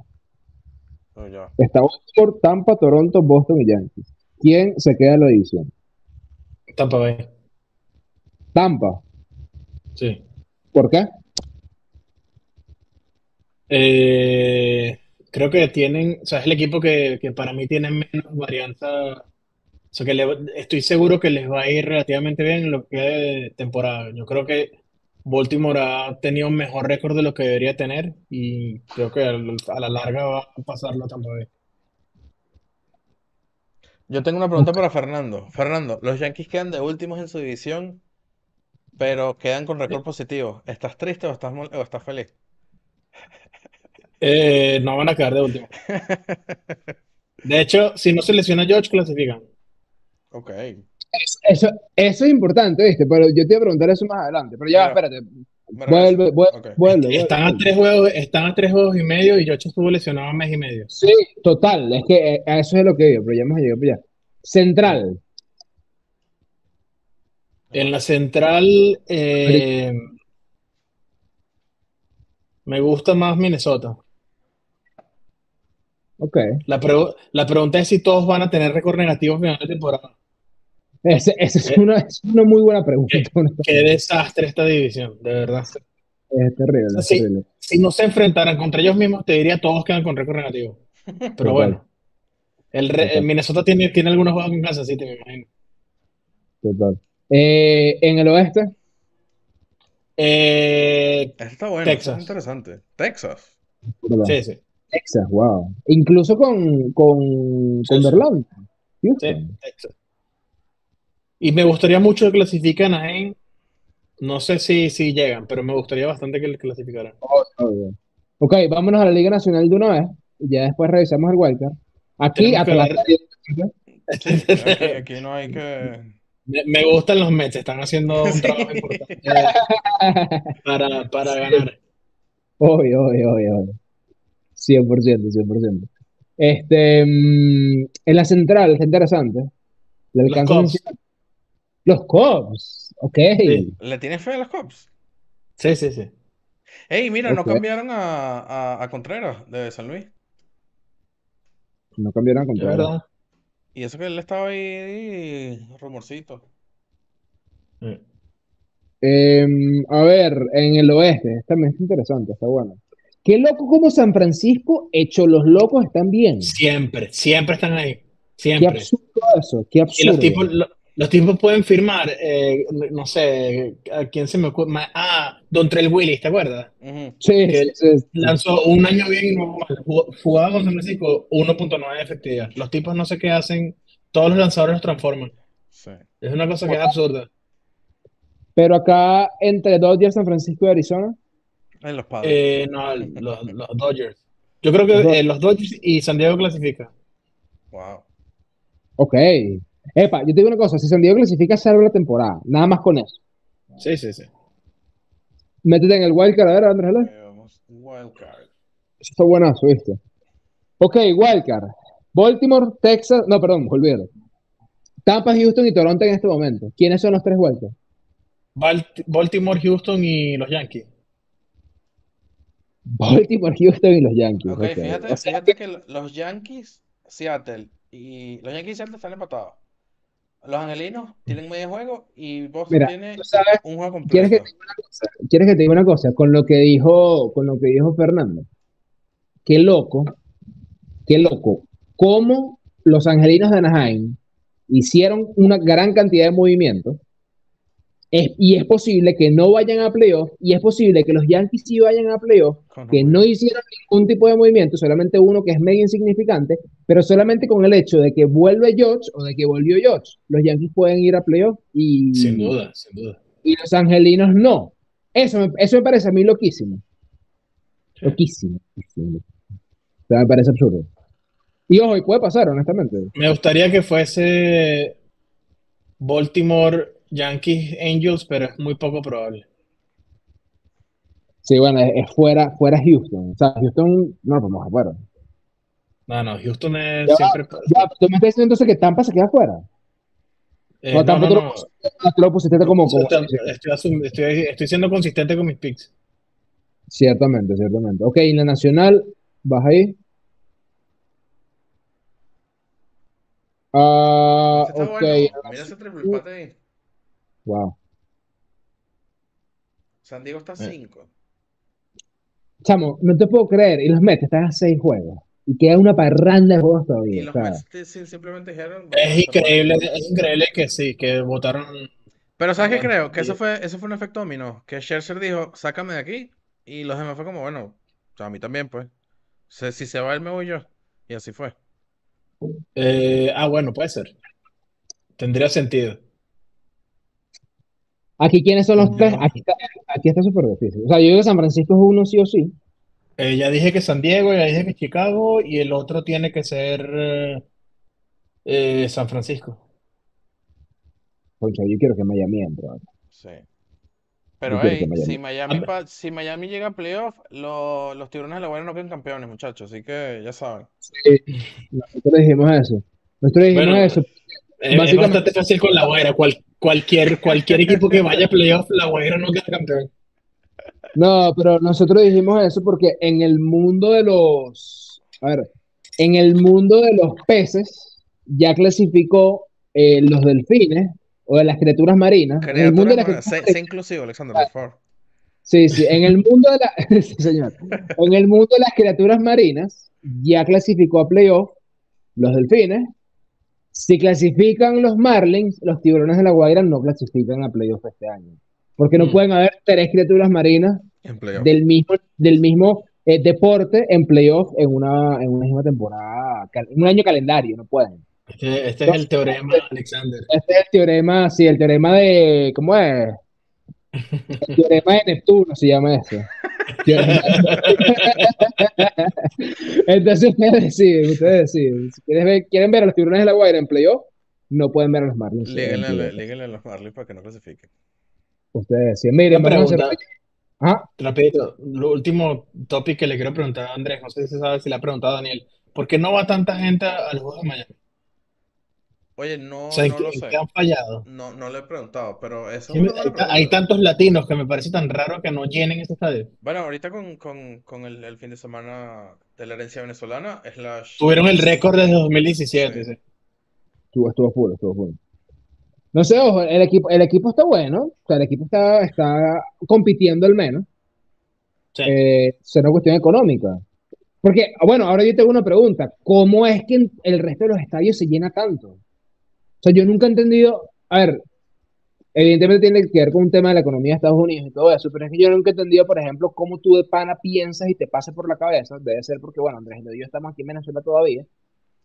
Oh, está Baltimore, Tampa, Toronto, Boston y Yankees. ¿Quién se queda en la división? Tampa Bay. Tampa. Sí. ¿Por qué? Eh, creo que tienen, o sea, es el equipo que, que para mí tiene menos varianza. O sea, que le- estoy seguro que les va a ir relativamente bien en lo que de temporada. Yo creo que Baltimore ha tenido un mejor récord de lo que debería tener y creo que a la larga va a pasarlo Bay. Yo tengo una pregunta para Fernando. Fernando, los Yankees quedan de últimos en su división, pero quedan con récord positivo. ¿Estás triste o estás, mol- o estás feliz? Eh, no van a quedar de último. De hecho, si no se lesiona George, clasifican. Ok. Eso, eso es importante, ¿viste? Pero yo te iba a preguntar eso más adelante. Pero ya, Mira, espérate. Me Vuelve, regreso. vuelve, Ok. vuelve, vuelve. Están a tres juegos, están a tres juegos y medio y George estuvo lesionado un mes y medio. Sí, total. Es que eh, a eso es lo que digo, pero ya hemos llegado para allá. Central. En la central, eh, me gusta más Minnesota. Ok. La, pregu- la pregunta es si todos van a tener récord negativo final de temporada. Esa es Eh, una, es una muy buena pregunta. honestamente. Qué desastre esta división, de verdad. Es terrible, es Sí. terrible. Si no se enfrentaran contra ellos mismos, te diría todos quedan con récord negativo. Pero Total. bueno, el re- Total. el Minnesota tiene, tiene algunos juegos con Kansas City, me imagino. Total. Eh, en el oeste, Eh, Eso está bueno, eso Texas. es interesante. Texas. sí, sí, Texas, wow. Incluso con, con, con Sí. Texas. Y me gustaría mucho que clasifiquen a Anaheim. No sé si, si llegan, pero me gustaría bastante que les clasificaran. Obvio. Ok, vámonos a la Liga Nacional de una vez. y Ya después revisamos el wildcard. Aquí, Atlanta. Aquí, aquí no hay que. Me, me gustan los Mets, están haciendo un trabajo importante para, para ganar. Obvio, obvio, obvio, obvio. 100%, 100%. Este, mm, en la central, está interesante. Le Los alcanzan Cubs. Los Cubs, ok. Sí. ¿Le tienes fe a los Cubs? Sí, sí, sí. Ey, mira, no cambiaron a, a, a Contreras de San Luis. No cambiaron a verdad. Y eso que él estaba ahí, rumorcito. Sí. Em, a ver, en el oeste, esta también está interesante, está bueno. Qué loco como San Francisco, hecho los locos están bien. Siempre, siempre están ahí. Qué Siempre. absurdo eso, qué Y los absurdo. tipos, lo- los tipos pueden firmar, eh, no sé, ¿a quién se me ocurre? Ah, Don Trell Willis, ¿te acuerdas? Sí, que sí, sí, sí. Lanzó un año bien y. Jugó- Jugaba con San Francisco 1.9 de efectividad. Los tipos no sé qué hacen, todos los lanzadores los transforman. Sí. Es una cosa que es absurda. Pero acá, entre Dodgers, San Francisco y Arizona, En los padres. Eh, no, los, los Dodgers. Yo creo que Los Dodgers. eh, los Dodgers y San Diego clasifican. Wow. ok. Epa, yo te digo una cosa, si San Diego clasifica, salva la temporada, nada más con eso. Sí, sí, sí. Métete en el wildcard, a ver, Andrés. Eh, vamos, wild card. Eso está buenazo, ¿viste? Ok, wildcard. Baltimore, Texas, no, perdón, olvídalo. Tampa, Houston y Toronto en este momento. ¿Quiénes son los tres wildcards? Balt- Baltimore, Houston y los Yankees. Baltimore, Houston y los Yankees. Ok, ok. fíjate, O sea, fíjate que lo- los Yankees, Seattle y los Yankees y Seattle están empatados. Los angelinos tienen medio juego y Boston Mira, tiene sabes, un juego ¿quieres que, completo. te diga una cosa? ¿Quieres que te diga una cosa? Con lo que dijo, con lo que dijo Fernando. Qué loco, qué loco. Cómo los angelinos de Anaheim hicieron una gran cantidad de movimientos. Es- y es posible que no vayan a playoff, y es posible que los Yankees sí vayan a playoff, que no hicieron ningún tipo de movimiento, solamente uno que es medio insignificante, pero solamente con el hecho de que vuelve George o de que volvió George, los Yankees pueden ir a playoff y, Sin duda, sin duda. y los angelinos no. Eso me, eso me parece a mí loquísimo. Sí. Loquísimo. loquísimo. O sea, me parece absurdo. Y ojo, y puede pasar, honestamente. Me gustaría que fuese Baltimore, Yankees, Angels, pero es muy poco probable. Sí, bueno, es, es fuera, fuera Houston. O sea, Houston no lo podemos afuera. No, no, Houston es Ya siempre. Ya, tú me estás diciendo entonces que Tampa se queda fuera. eh, no, no, tampoco no, lo no. pusiste- lo como, como- Estoy, estoy estoy- estoy siendo consistente con mis picks. Ciertamente, ciertamente. Ok, en la nacional, vas ahí. Ah, está ok. bueno. Mira ese triple empate ahí. Wow. San Diego Eh. está a 5. Chamo, no te puedo creer. Y los Mets están a seis juegos. Y queda una parranda de juegos Y todavía. O sea, Mets simplemente dijeron. Es increíble, es increíble que sí, que votaron. Pero ¿sabes qué creo? Que eso fue, eso fue un efecto dominó. Que Scherzer dijo, sácame de aquí. Y los demás fue como, bueno, o sea, a mí también, pues. Se- si se va él, me voy yo. Y así fue. Eh, ah, bueno, puede ser. Tendría sentido. Aquí, ¿quiénes son los Yo- tres? Aquí está, aquí está súper difícil. O sea, yo digo que San Francisco es uno sí o sí. Eh, ya dije que San Diego, ya dije que Chicago y el otro tiene que ser eh, eh, San Francisco. Concha, yo quiero que Miami entre. Sí. Pero, hey, Miami- si Miami, pa- si Miami llega a playoff, lo- los tiburones de la Guaira no quedan campeones, muchachos. Así que ya saben. Nosotros dijimos eso. Nosotros dijimos Bueno, eso. Eh, es bastante fácil con la Guaira. Cual- cualquier, cualquier equipo que vaya a playoff, la Guaira no queda campeón. No, pero nosotros dijimos eso porque en el mundo de los, a ver, en el mundo de los peces ya clasificó eh, los delfines o de las criaturas marinas. En el mundo de las Criaturas, sé, criaturas sé inclusivo, Alexander, por favor. Sí, sí, en el mundo de la, sí, señor. En el mundo de las criaturas marinas ya clasificó a playoff los delfines. Si clasifican los Marlins, los tiburones de la Guaira no clasifican a playoff este año. Porque no Mm. pueden haber tres criaturas marinas En del mismo, del mismo eh, deporte en playoff en una, en una misma temporada, en un año calendario, no pueden. Este, este es el teorema, Alexander. Este es el teorema, sí, el teorema de, ¿cómo es? El teorema de Neptuno se llama eso. Entonces ustedes deciden, ustedes deciden. Si quieres ver- quieren ver a los tiburones de la Guaira en playoff, no pueden ver a los Marlins. en Líguenle, a los Marlins para que no clasifiquen. Ustedes deciden. Miren, Una vamos a hacer... Ajá. Rapidito, lo último topic que le quiero preguntar a Andrés, no sé si sabe si le ha preguntado a Daniel, ¿por qué no va tanta gente a los Juegos de Miami? Oye, no, O sea, ¿en no lo en sé. qué han fallado? No, no le he preguntado, pero eso es Sí, Hay, hay pregunta. tantos latinos que me parece tan raro que no llenen ese estadio. Bueno, ahorita con, con, con el, el fin de semana de la herencia venezolana, slash... Tuvieron el récord desde 2017. Sí. sí. Estuvo, estuvo full, estuvo full. No sé, ojo, el equipo, el equipo está bueno, o sea, el equipo está, está compitiendo al menos. Sí. Eh, será cuestión económica. Porque, bueno, ahora yo tengo una pregunta. ¿Cómo es que el resto de los estadios se llena tanto? O sea, yo nunca he entendido, a ver, evidentemente tiene que ver con un tema de la economía de Estados Unidos y todo eso, pero es que yo nunca he entendido, por ejemplo, cómo tú de pana piensas y te pasa por la cabeza, debe ser porque, bueno, Andrés y yo estamos aquí en Venezuela todavía,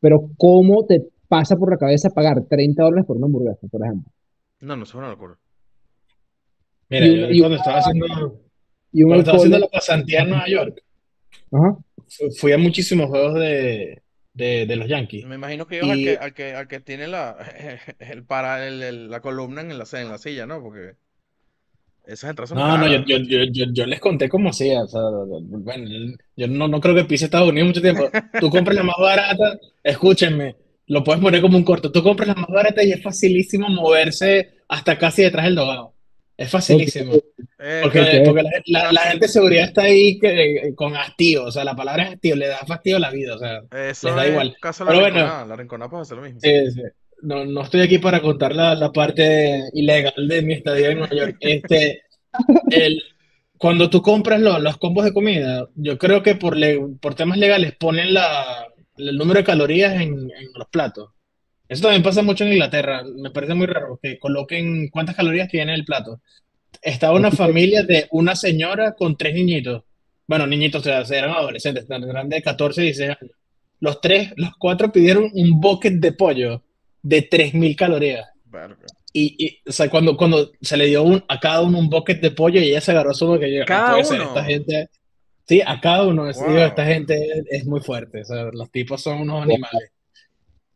pero cómo te pasa por la cabeza pagar 30 dólares por una hamburguesa, por ejemplo. No, no, eso es una locura. Mira, Y un- yo y un- cuando estaba haciendo, Y un cuando estaba haciendo la pasantía en Nueva York, Ajá. fu- fui a muchísimos juegos de, de, de los Yankees. Me imagino que ibas al que, al que, al que tiene la, el para, el- el- la columna en la, en la silla, ¿no? Porque esas entradas son No, no, yo, yo, yo, yo, yo les conté cómo hacía. O sea, bueno, yo no, no creo que pise Estados Unidos mucho tiempo. Tú compras la más barata, escúchenme, lo puedes poner como un corto. Tú compras la más barata y es facilísimo moverse hasta casi detrás del dogado. Es facilísimo. Eh, Porque, la, la- la gente de seguridad está ahí que- con hastío. O sea, la palabra es hastío, le da fastidio a la vida. O sea, eso les da es igual. caso de la Pero bueno. rinconada. La rinconada puede hacer lo mismo. Sí, sí. No, no estoy aquí para contar la, la parte ilegal de mi estadía en Nueva York. Este, el, cuando tú compras lo- los combos de comida, yo creo que por, le- por temas legales ponen la, el número de calorías en, en los platos. Eso también pasa mucho en Inglaterra. Me parece muy raro que coloquen cuántas calorías tiene el plato. Estaba una familia de una señora con tres niñitos. Bueno, niñitos, o sea, eran adolescentes, eran de 14 y 16 años. Los tres, los cuatro pidieron un bucket de pollo de 3000 calorías. Verga. Y, y, o sea, cuando, cuando se le dio un, a cada uno un bucket de pollo y ella se agarró solo que yo, no ¿Cada ser, uno? esta gente. Sí, a cada uno. es- Wow. digo, esta gente es, es muy fuerte. O sea, los tipos son unos animales.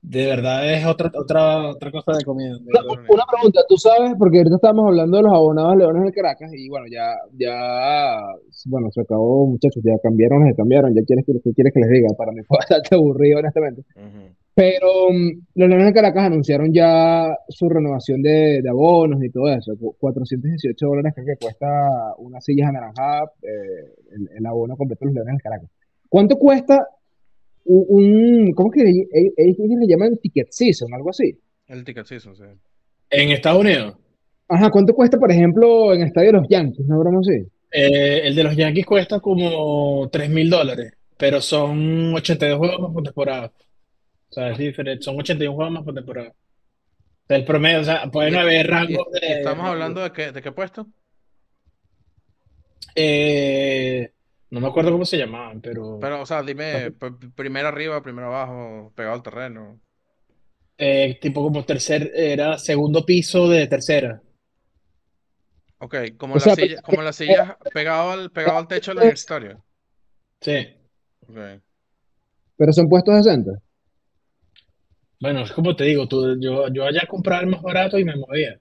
De verdad es otra, otra, otra cosa de comida. de Una, pregunta, tú sabes, porque ahorita estábamos hablando de los abonados Leones del Caracas y bueno, ya, ya, bueno, se acabó, muchachos, ya cambiaron, se cambiaron, ya quieres que, ¿qué quieres que les diga, para mí fue bastante aburrido, honestamente. Ujú. Pero mm, los Leones del Caracas anunciaron ya su renovación de, de abonos y todo eso, cu- 418 dólares creo que cuesta una silla anaranjada, eh, el, el abono completo de los Leones del Caracas. ¿Cuánto cuesta un, un- ¿cómo que le- ellos, ellos le llaman ticket season, algo así? El ticket season, sí. En Estados Unidos, Ajá, ¿cuánto cuesta, por ejemplo, en el estadio de los Yankees? ¿No broma así? eh, el de los Yankees cuesta como 3 mil dólares, pero son 82 juegos más por temporada. O sea, es diferente, son 81 juegos más por temporada. O sea, el promedio, o sea, pueden haber rangos de... estamos hablando de qué, de qué puesto? Eh, no me acuerdo cómo se llamaban, pero, Pero, o sea, dime, p- primero arriba, primero abajo, pegado al terreno. eh, tipo como tercer, era segundo piso de tercera. Ok, como O la sea, silla, pero- como la silla pegado al, pegado al techo del universitario. Sí. Ok. Pero son puestos decentes. Bueno, es como te digo, tú, yo, yo allá compraba el más barato y me movía.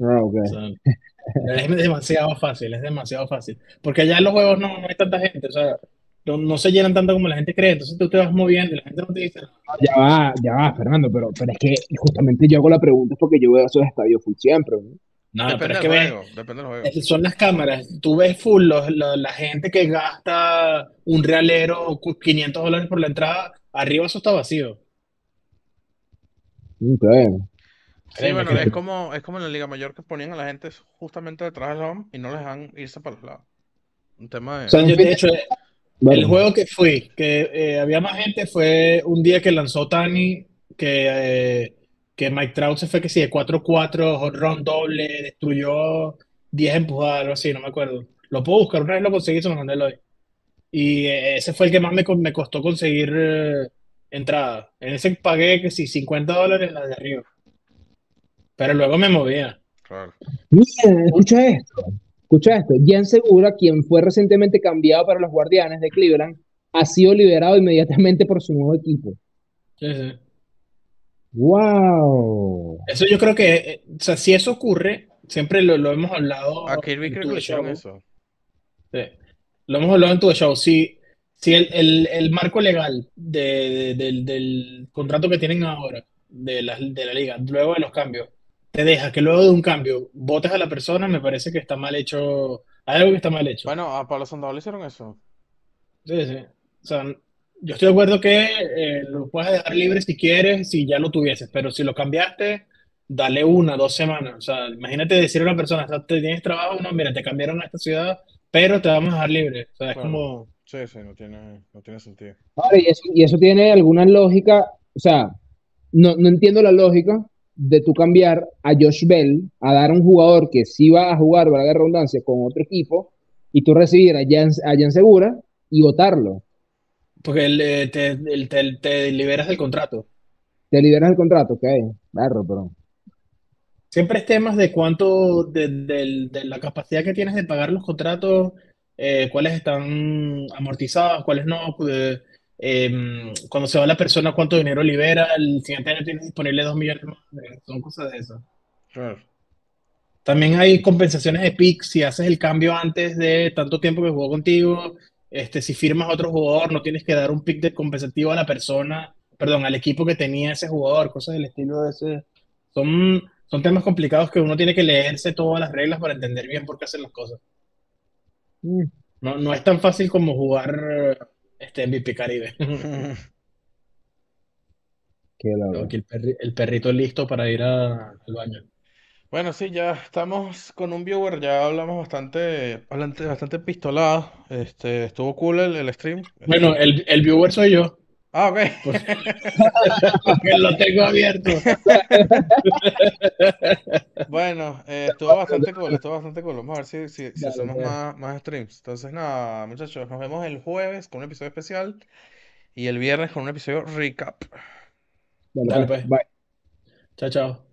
Ah, ok. O sea, es demasiado fácil, es demasiado fácil. Porque allá en los juegos no, no hay tanta gente, o sea, no, no se llenan tanto como la gente cree. Entonces tú te vas moviendo y la gente no te dice. Ya va, ya va, Fernando, pero, pero es que justamente yo hago la pregunta porque yo veo esos estadios full siempre, ¿no? No, Depende pero es del que ves, juego, depende del juego. es- son las cámaras. Tú ves full los- la, la gente que gasta un realero, cu- 500 dólares por la entrada, arriba eso está vacío. Ok. Sí, Créeme bueno, que- es como, es como en la Liga Mayor que ponían a la gente justamente detrás del home y no les dejan irse para los lados. Un tema de... O sea, yo, de hecho, el Bueno, juego que fui, que eh, había más gente, fue un día que lanzó Tani, que, eh, que Mike Trout se fue que sí, de 4-4, home run doble, destruyó 10 empujadas, algo así, no me acuerdo. Lo puedo buscar, una vez lo conseguí, se lo mandé hoy. Y eh, ese fue el que más me, me costó conseguir eh, entrada. En ese pagué que sí, 50 dólares en la de arriba. Pero luego me movía. Claro. Mira, escucha esto. Escucha esto. Jan Segura, quien fue recientemente cambiado para los Guardianes de Cleveland, ha sido liberado inmediatamente por su nuevo equipo. Sí, sí. ¡Wow! Eso yo creo que, eh, o sea, si eso ocurre, siempre lo, lo hemos hablado A Kirby en creo tu que le show. eso. Sí. Lo hemos hablado en tu show. Si, si el, el- el marco legal de- de- del, del contrato que tienen ahora de la, de la liga, luego de los cambios, te deja que luego de un cambio votes a la persona, me parece que está mal hecho. Hay algo que está mal hecho. Bueno, a Pablo Sandoval le hicieron eso. Sí, sí. O sea, yo estoy de acuerdo que eh, lo puedes dejar libre si quieres, si ya lo tuvieses, pero si lo cambiaste, dale una, dos semanas. O sea, imagínate decirle a una persona, ¿te tienes trabajo? No, mira, te cambiaron a esta ciudad, pero te vamos a dejar libre. O sea, es Claro. como... Sí, sí, no tiene, no tiene sentido. Ahora, y eso, y eso tiene alguna lógica, o sea, no, no entiendo la lógica de tú cambiar a Josh Bell a dar a un jugador que sí va a jugar, valga la redundancia, con otro equipo, y tú recibir a Jan, a Jan Segura y votarlo. Porque el, eh, te, el- te- te liberas del contrato. Te liberas el contrato, ok, barro, pero... Siempre es temas de cuánto, de, del- de la capacidad que tienes de pagar los contratos, eh, cuáles están amortizados, cuáles no. de, em, cuando se va la persona, cuánto dinero libera, el siguiente año tienes disponible dos millones más. eh, Son cosas de eso. Claro. También hay compensaciones de pick si haces el cambio antes de tanto tiempo que jugó contigo. Este, si firmas a otro jugador, no tienes que dar un pick de compensativo a la persona, perdón, al equipo que tenía ese jugador, cosas del estilo de ese. Son, son temas complicados que uno tiene que leerse todas las reglas para entender bien por qué hacen las cosas. mm, No, no es tan fácil como jugar este MVP Caribe. qué aquí el, perri- el perrito listo para ir a- al baño. Bueno, sí, ya estamos con un viewer, ya hablamos bastante, bastante, bastante pistolado. Este, estuvo cool el, el stream. Bueno, el, el viewer soy yo, Ah, ok. porque lo tengo abierto. Bueno, eh, estuvo bastante cool, estuvo bastante cool. Vamos a ver si, si, si Dale, hacemos pues. más, más streams. Entonces, nada, muchachos, nos vemos el jueves con un episodio especial y el viernes con un episodio recap. Dale, Dale, pues, pues. bye. Chao, chao.